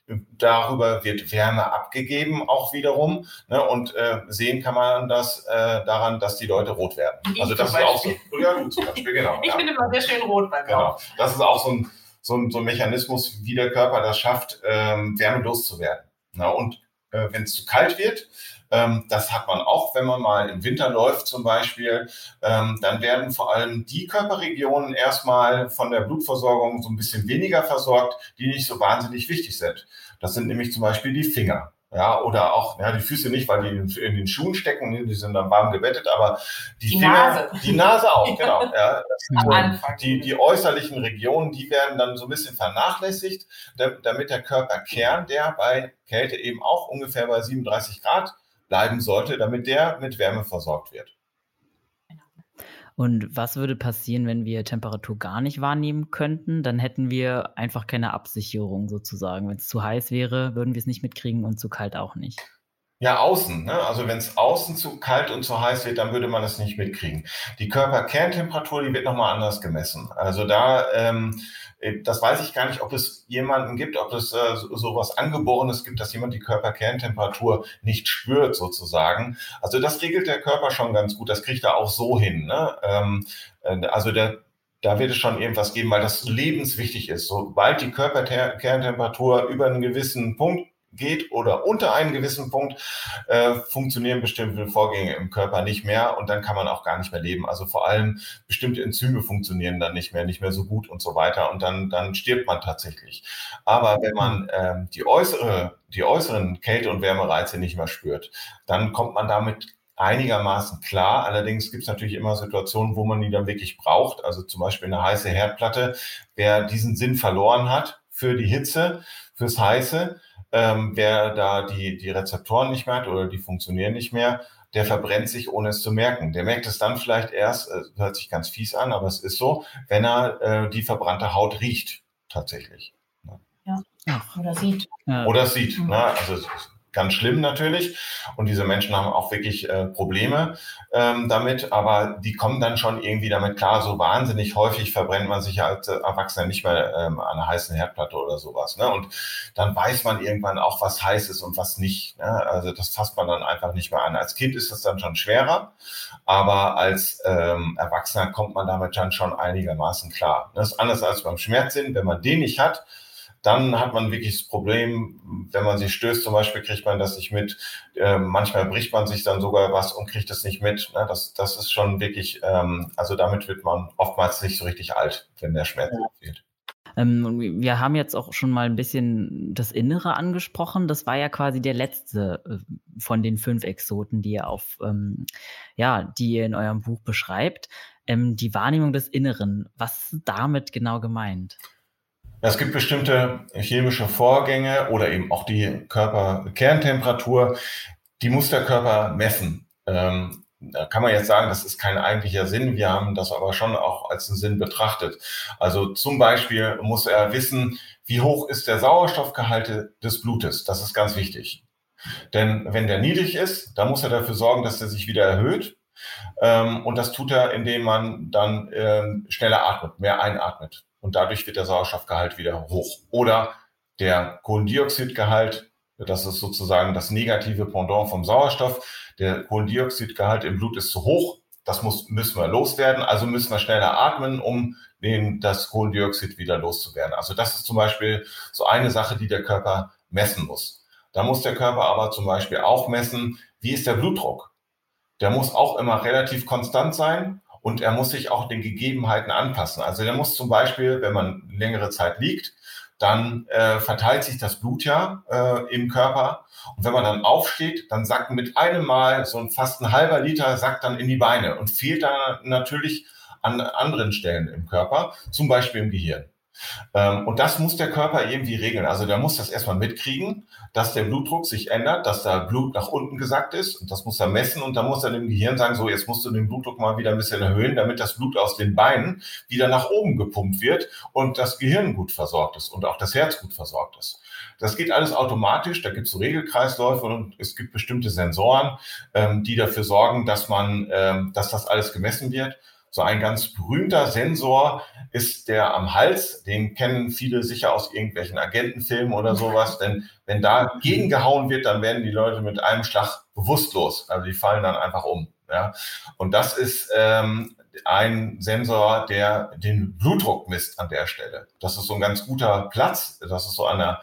[SPEAKER 3] Darüber wird Wärme abgegeben, auch wiederum. Ne? Und äh, sehen kann man das äh, daran, dass die Leute rot werden.
[SPEAKER 1] Ich also das ist auch so. Ja, du zum Beispiel, genau. ich ja. bin immer sehr schön rot beim
[SPEAKER 3] Genau. Das ist auch so ein, so ein, so ein Mechanismus, wie der Körper das schafft, ähm, wärmelos zu werden. Na, und äh, wenn es zu kalt wird, ähm, das hat man auch, wenn man mal im Winter läuft zum Beispiel. Ähm, dann werden vor allem die Körperregionen erstmal von der Blutversorgung so ein bisschen weniger versorgt, die nicht so wahnsinnig wichtig sind. Das sind nämlich zum Beispiel die Finger. Ja, oder auch, ja, die Füße nicht, weil die in den Schuhen stecken, die sind dann warm gebettet, aber die, die Finger, Nase. die Nase auch, genau. Ja, die, die äußerlichen Regionen, die werden dann so ein bisschen vernachlässigt, damit der Körperkern, der bei Kälte eben auch ungefähr bei 37 Grad bleiben sollte, damit der mit Wärme versorgt wird.
[SPEAKER 2] Und was würde passieren, wenn wir Temperatur gar nicht wahrnehmen könnten? Dann hätten wir einfach keine Absicherung sozusagen. Wenn es zu heiß wäre, würden wir es nicht mitkriegen und zu kalt auch nicht.
[SPEAKER 3] Ja, außen. Ne? Also wenn es außen zu kalt und zu heiß wird, dann würde man es nicht mitkriegen. Die Körperkerntemperatur, die wird nochmal anders gemessen. Also da ähm, äh, das weiß ich gar nicht, ob es jemanden gibt, ob es äh, so was Angeborenes gibt, dass jemand die Körperkerntemperatur nicht spürt sozusagen. Also das regelt der Körper schon ganz gut. Das kriegt er auch so hin. Ne? Ähm, äh, also der da wird es schon irgendwas geben, weil das lebenswichtig ist. Sobald die Körperkerntemperatur über einen gewissen Punkt geht oder unter einem gewissen Punkt äh, funktionieren bestimmte Vorgänge im Körper nicht mehr und dann kann man auch gar nicht mehr leben. Also vor allem bestimmte Enzyme funktionieren dann nicht mehr, nicht mehr so gut und so weiter und dann, dann stirbt man tatsächlich. Aber wenn man ähm, die äußere, die äußeren Kälte- und Wärmereize nicht mehr spürt, dann kommt man damit einigermaßen klar. Allerdings gibt es natürlich immer Situationen, wo man die dann wirklich braucht. Also zum Beispiel eine heiße Herdplatte. Wer diesen Sinn verloren hat für die Hitze, fürs Heiße, ähm, wer da die, die Rezeptoren nicht mehr hat oder die funktionieren nicht mehr, der verbrennt sich, ohne es zu merken. Der merkt es dann vielleicht erst, äh, hört sich ganz fies an, aber es ist so, wenn er äh, die verbrannte Haut riecht, tatsächlich.
[SPEAKER 1] Ja, oder sieht.
[SPEAKER 3] Oder sieht. Mhm. Ne? Also ganz schlimm natürlich. Und diese Menschen haben auch wirklich äh, Probleme ähm, damit, aber die kommen dann schon irgendwie damit klar. So wahnsinnig häufig verbrennt man sich ja als äh, Erwachsener nicht mehr ähm, an einer heißen Herdplatte oder sowas. Ne? Und dann weiß man irgendwann auch, was heiß ist und was nicht. Ne? Also das fasst man dann einfach nicht mehr an. Als Kind ist das dann schon schwerer, aber als ähm, Erwachsener kommt man damit dann schon einigermaßen klar. Das ist anders als beim Schmerzsinn. Wenn man den nicht hat, dann hat man wirklich das Problem, wenn man sich stößt, zum Beispiel kriegt man das nicht mit. Äh, manchmal bricht man sich dann sogar was und kriegt es nicht mit. Ne? Das, das ist schon wirklich, ähm, also damit wird man oftmals nicht so richtig alt, wenn der Schmerz fehlt.
[SPEAKER 2] Ähm, wir haben jetzt auch schon mal ein bisschen das Innere angesprochen. Das war ja quasi der letzte äh, von den fünf Exoten, die ihr auf, ähm, ja, die ihr in eurem Buch beschreibt. Ähm, die Wahrnehmung des Inneren. Was ist damit genau gemeint?
[SPEAKER 3] Es gibt bestimmte chemische Vorgänge oder eben auch die Körperkerntemperatur, die muss der Körper messen. Ähm, da kann man jetzt sagen, das ist kein eigentlicher Sinn. Wir haben das aber schon auch als einen Sinn betrachtet. Also zum Beispiel muss er wissen, wie hoch ist der Sauerstoffgehalt des Blutes. Das ist ganz wichtig. Denn wenn der niedrig ist, dann muss er dafür sorgen, dass er sich wieder erhöht. Ähm, und das tut er, indem man dann ähm, schneller atmet, mehr einatmet und dadurch wird der Sauerstoffgehalt wieder hoch. Oder der Kohlendioxidgehalt, das ist sozusagen das negative Pendant vom Sauerstoff. Der Kohlendioxidgehalt im Blut ist zu hoch. Das muss, müssen wir loswerden. Also müssen wir schneller atmen, um den, das Kohlendioxid wieder loszuwerden. Also das ist zum Beispiel so eine Sache, die der Körper messen muss. Da muss der Körper aber zum Beispiel auch messen, wie ist der Blutdruck. Der muss auch immer relativ konstant sein und er muss sich auch den Gegebenheiten anpassen. Also er muss zum Beispiel, wenn man längere Zeit liegt, dann äh, verteilt sich das Blut ja äh, im Körper. Und wenn man dann aufsteht, dann sackt mit einem Mal so ein fast ein halber Liter sackt dann in die Beine und fehlt dann natürlich an anderen Stellen im Körper, zum Beispiel im Gehirn. Ähm, und das muss der Körper irgendwie regeln. Also der muss das erstmal mitkriegen, dass der Blutdruck sich ändert, dass da Blut nach unten gesackt ist. Und das muss er messen und dann muss er dem Gehirn sagen, so jetzt musst du den Blutdruck mal wieder ein bisschen erhöhen, damit das Blut aus den Beinen wieder nach oben gepumpt wird und das Gehirn gut versorgt ist und auch das Herz gut versorgt ist. Das geht alles automatisch, da gibt es so Regelkreisläufe und es gibt bestimmte Sensoren, ähm, die dafür sorgen, dass man, ähm, dass das alles gemessen wird. So ein ganz berühmter Sensor ist der am Hals. Den kennen viele sicher aus irgendwelchen Agentenfilmen oder sowas. Denn wenn da gegengehauen wird, dann werden die Leute mit einem Schlag bewusstlos. Also die fallen dann einfach um. Ja? Und das ist ähm, ein Sensor, der den Blutdruck misst an der Stelle. Das ist so ein ganz guter Platz. Das ist so an der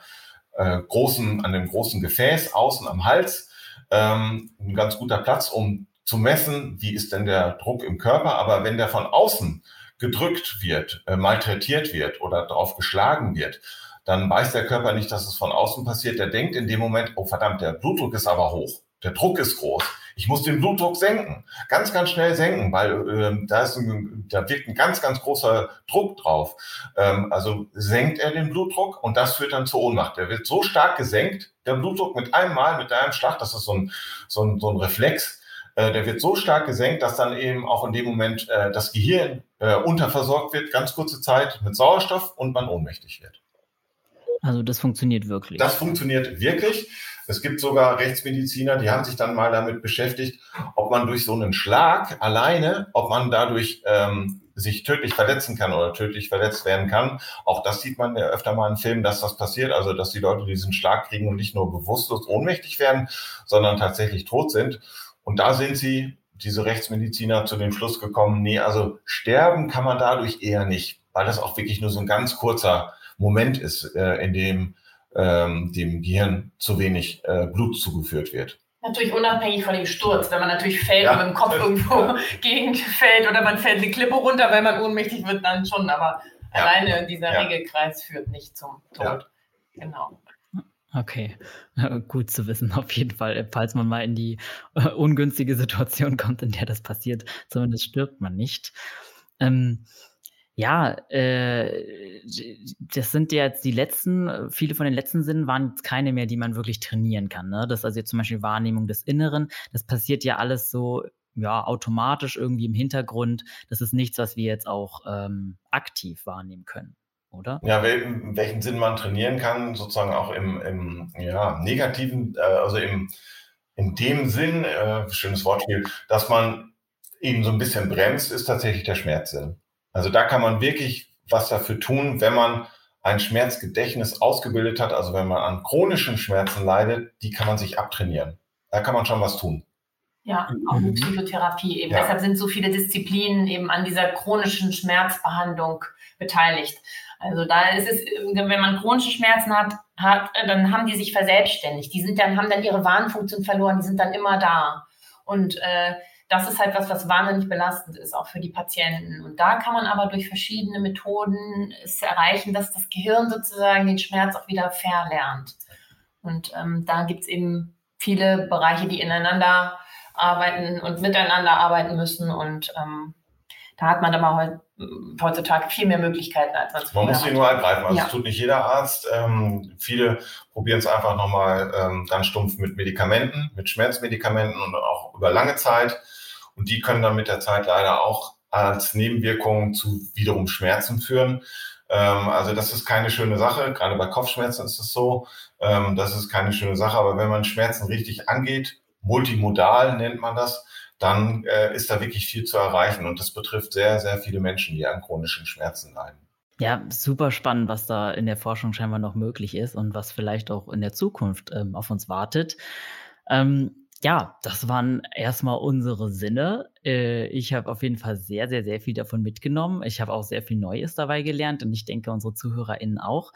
[SPEAKER 3] äh, großen, an dem großen Gefäß außen am Hals. Ähm, ein ganz guter Platz, um zu messen, wie ist denn der Druck im Körper. Aber wenn der von außen gedrückt wird, äh, malträtiert wird oder drauf geschlagen wird, dann weiß der Körper nicht, dass es von außen passiert. Der denkt in dem Moment, oh verdammt, der Blutdruck ist aber hoch, der Druck ist groß. Ich muss den Blutdruck senken, ganz, ganz schnell senken, weil ähm, da, ist ein, da wirkt ein ganz, ganz großer Druck drauf. Ähm, also senkt er den Blutdruck und das führt dann zur Ohnmacht. Der wird so stark gesenkt, der Blutdruck mit einem Mal, mit einem Schlag, das ist so ein, so ein, so ein Reflex, äh, der wird so stark gesenkt, dass dann eben auch in dem Moment äh, das Gehirn äh, unterversorgt wird, ganz kurze Zeit mit Sauerstoff und man ohnmächtig wird.
[SPEAKER 2] Also das funktioniert wirklich.
[SPEAKER 3] Das funktioniert wirklich. Es gibt sogar Rechtsmediziner, die haben sich dann mal damit beschäftigt, ob man durch so einen Schlag alleine, ob man dadurch ähm, sich tödlich verletzen kann oder tödlich verletzt werden kann. Auch das sieht man ja öfter mal in Filmen, dass das passiert. Also dass die Leute diesen Schlag kriegen und nicht nur bewusstlos ohnmächtig werden, sondern tatsächlich tot sind. Und da sind sie, diese Rechtsmediziner, zu dem Schluss gekommen, nee, also sterben kann man dadurch eher nicht, weil das auch wirklich nur so ein ganz kurzer Moment ist, äh, in dem ähm, dem Gehirn zu wenig äh, Blut zugeführt wird.
[SPEAKER 1] Natürlich unabhängig von dem Sturz. Wenn man natürlich fällt ja. und mit dem Kopf irgendwo gegenfällt oder man fällt eine Klippe runter, weil man ohnmächtig wird, dann schon. Aber ja. alleine dieser ja. Regelkreis führt nicht zum Tod. Genau.
[SPEAKER 2] Okay, gut zu wissen, auf jeden Fall. Falls man mal in die äh, ungünstige Situation kommt, in der das passiert, zumindest stirbt man nicht. Ähm, ja, äh, das sind ja jetzt die letzten, viele von den letzten Sinnen waren jetzt keine mehr, die man wirklich trainieren kann. Ne? Das ist also jetzt zum Beispiel Wahrnehmung des Inneren. Das passiert ja alles so ja, automatisch irgendwie im Hintergrund. Das ist nichts, was wir jetzt auch ähm, aktiv wahrnehmen können oder?
[SPEAKER 3] Ja, in welchen Sinn man trainieren kann, sozusagen auch im, im ja, negativen, äh, also im, in dem Sinn, äh, schönes Wortspiel, dass man eben so ein bisschen bremst, ist tatsächlich der Schmerzsinn. Also da kann man wirklich was dafür tun, wenn man ein Schmerzgedächtnis ausgebildet hat, also wenn man an chronischen Schmerzen leidet, die kann man sich abtrainieren. Da kann man schon was tun.
[SPEAKER 1] Ja, auch mhm. Psychotherapie eben. Ja. Deshalb sind so viele Disziplinen eben an dieser chronischen Schmerzbehandlung beteiligt. Also da ist es, wenn man chronische Schmerzen hat, hat, dann haben die sich verselbstständigt. Die sind dann, haben dann ihre Warnfunktion verloren, die sind dann immer da. Und äh, das ist halt was, was wahnsinnig belastend ist, auch für die Patienten. Und da kann man aber durch verschiedene Methoden es erreichen, dass das Gehirn sozusagen den Schmerz auch wieder verlernt. Und ähm, da gibt es eben viele Bereiche, die ineinander arbeiten und miteinander arbeiten müssen. Und ähm, da hat man dann mal heutzutage viel mehr Möglichkeiten, als man
[SPEAKER 3] es Man muss sie nur ergreifen. Also ja. das tut nicht jeder Arzt. Ähm, viele probieren es einfach nochmal ähm, ganz stumpf mit Medikamenten, mit Schmerzmedikamenten und auch über lange Zeit. Und die können dann mit der Zeit leider auch als Nebenwirkung zu wiederum Schmerzen führen. Ähm, also das ist keine schöne Sache. Gerade bei Kopfschmerzen ist es so. Ähm, das ist keine schöne Sache. Aber wenn man Schmerzen richtig angeht, multimodal nennt man das, dann äh, ist da wirklich viel zu erreichen. Und das betrifft sehr, sehr viele Menschen, die an chronischen Schmerzen leiden.
[SPEAKER 2] Ja, super spannend, was da in der Forschung scheinbar noch möglich ist und was vielleicht auch in der Zukunft ähm, auf uns wartet. Ähm, ja, das waren erstmal unsere Sinne. Äh, ich habe auf jeden Fall sehr, sehr, sehr viel davon mitgenommen. Ich habe auch sehr viel Neues dabei gelernt und ich denke, unsere ZuhörerInnen auch.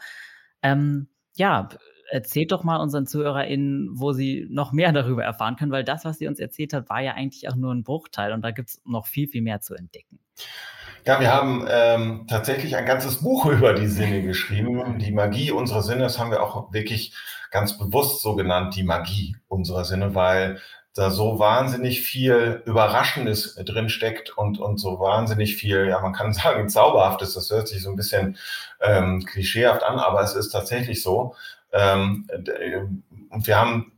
[SPEAKER 2] Ähm, ja, erzählt doch mal unseren ZuhörerInnen, wo sie noch mehr darüber erfahren können, weil das, was sie uns erzählt hat, war ja eigentlich auch nur ein Bruchteil und da gibt es noch viel, viel mehr zu entdecken.
[SPEAKER 3] Ja, wir haben ähm, tatsächlich ein ganzes Buch über die Sinne geschrieben. Die Magie unserer Sinne, das haben wir auch wirklich ganz bewusst so genannt, die Magie unserer Sinne, weil da so wahnsinnig viel Überraschendes drin steckt und, und so wahnsinnig viel, ja, man kann sagen, Zauberhaftes. Das hört sich so ein bisschen ähm, klischeehaft an, aber es ist tatsächlich so. Ähm, und wir haben,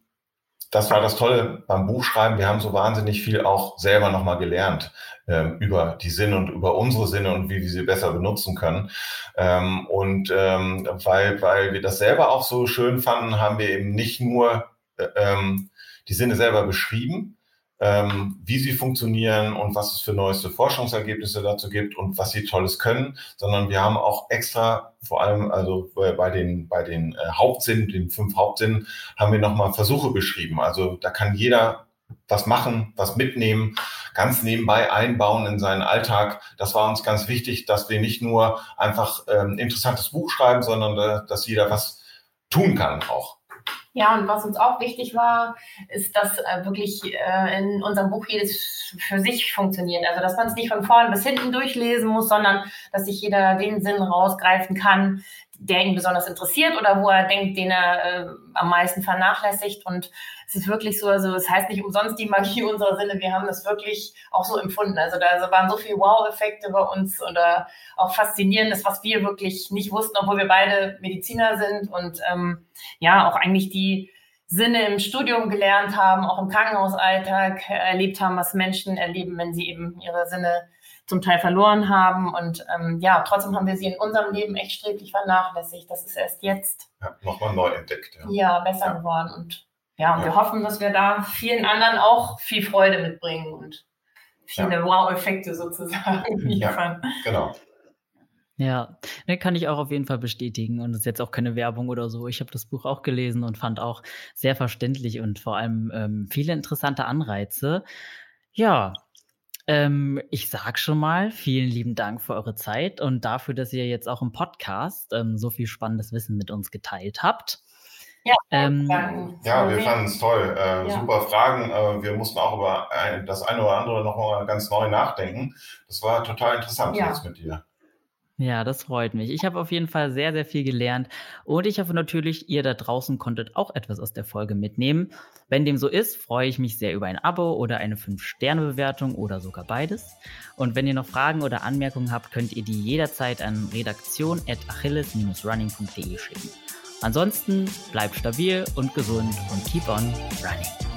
[SPEAKER 3] das war das Tolle beim Buchschreiben, wir haben so wahnsinnig viel auch selber nochmal gelernt ähm, über die Sinne und über unsere Sinne und wie wir sie besser benutzen können. Ähm, und weil, weil wir das selber auch so schön fanden, haben wir eben nicht nur äh, die Sinne selber beschrieben, ähm, wie sie funktionieren und was es für neueste Forschungsergebnisse dazu gibt und was sie Tolles können, sondern wir haben auch extra, vor allem also bei den, bei den äh, Hauptsinnen, den fünf Hauptsinnen, haben wir nochmal Versuche beschrieben. Also da kann jeder was machen, was mitnehmen, ganz nebenbei einbauen in seinen Alltag. Das war uns ganz wichtig, dass wir nicht nur einfach ähm, interessantes Buch schreiben, sondern äh, dass jeder was tun kann auch.
[SPEAKER 1] Ja, und was uns auch wichtig war, ist, dass äh, wirklich äh, in unserem Buch jedes für sich funktioniert. Also, dass man es nicht von vorn bis hinten durchlesen muss, sondern dass sich jeder den Sinn rausgreifen kann, der ihn besonders interessiert oder wo er denkt, den er äh, am meisten vernachlässigt. Und es ist wirklich so, also es heißt nicht umsonst die Magie unserer Sinne, wir haben das wirklich auch so empfunden. Also da waren so viele Wow-Effekte bei uns oder auch Faszinierendes, was wir wirklich nicht wussten, obwohl wir beide Mediziner sind und ähm, ja, auch eigentlich die Sinne im Studium gelernt haben, auch im Krankenhausalltag erlebt haben, was Menschen erleben, wenn sie eben ihre Sinne zum Teil verloren haben. Und ähm, ja, trotzdem haben wir sie in unserem Leben echt sträflich vernachlässigt. Das ist erst jetzt
[SPEAKER 3] ja, nochmal neu entdeckt.
[SPEAKER 1] Ja, ja besser ja. geworden. Und ja, und ja. wir hoffen, dass wir da vielen anderen auch viel Freude mitbringen und viele Wow-Effekte sozusagen liefern.
[SPEAKER 3] Ja, genau.
[SPEAKER 2] Ja, ne, kann ich auch auf jeden Fall bestätigen. Und es ist jetzt auch keine Werbung oder so. Ich habe das Buch auch gelesen und fand auch sehr verständlich und vor allem ähm, viele interessante Anreize. Ja, ähm, ich sag schon mal, vielen lieben Dank für eure Zeit und dafür, dass ihr jetzt auch im Podcast ähm, so viel spannendes Wissen mit uns geteilt habt.
[SPEAKER 1] Ja, ähm,
[SPEAKER 3] ja wir fanden es toll. Äh, ja. Super Fragen. Äh, wir mussten auch über ein, das eine oder andere nochmal ganz neu nachdenken. Das war total interessant ja. jetzt mit dir.
[SPEAKER 2] Ja, das freut mich. Ich habe auf jeden Fall sehr, sehr viel gelernt und ich hoffe natürlich, ihr da draußen konntet auch etwas aus der Folge mitnehmen. Wenn dem so ist, freue ich mich sehr über ein Abo oder eine 5-Sterne-Bewertung oder sogar beides. Und wenn ihr noch Fragen oder Anmerkungen habt, könnt ihr die jederzeit an redaktion.achilles-running.de schicken. Ansonsten bleibt stabil und gesund und keep on running.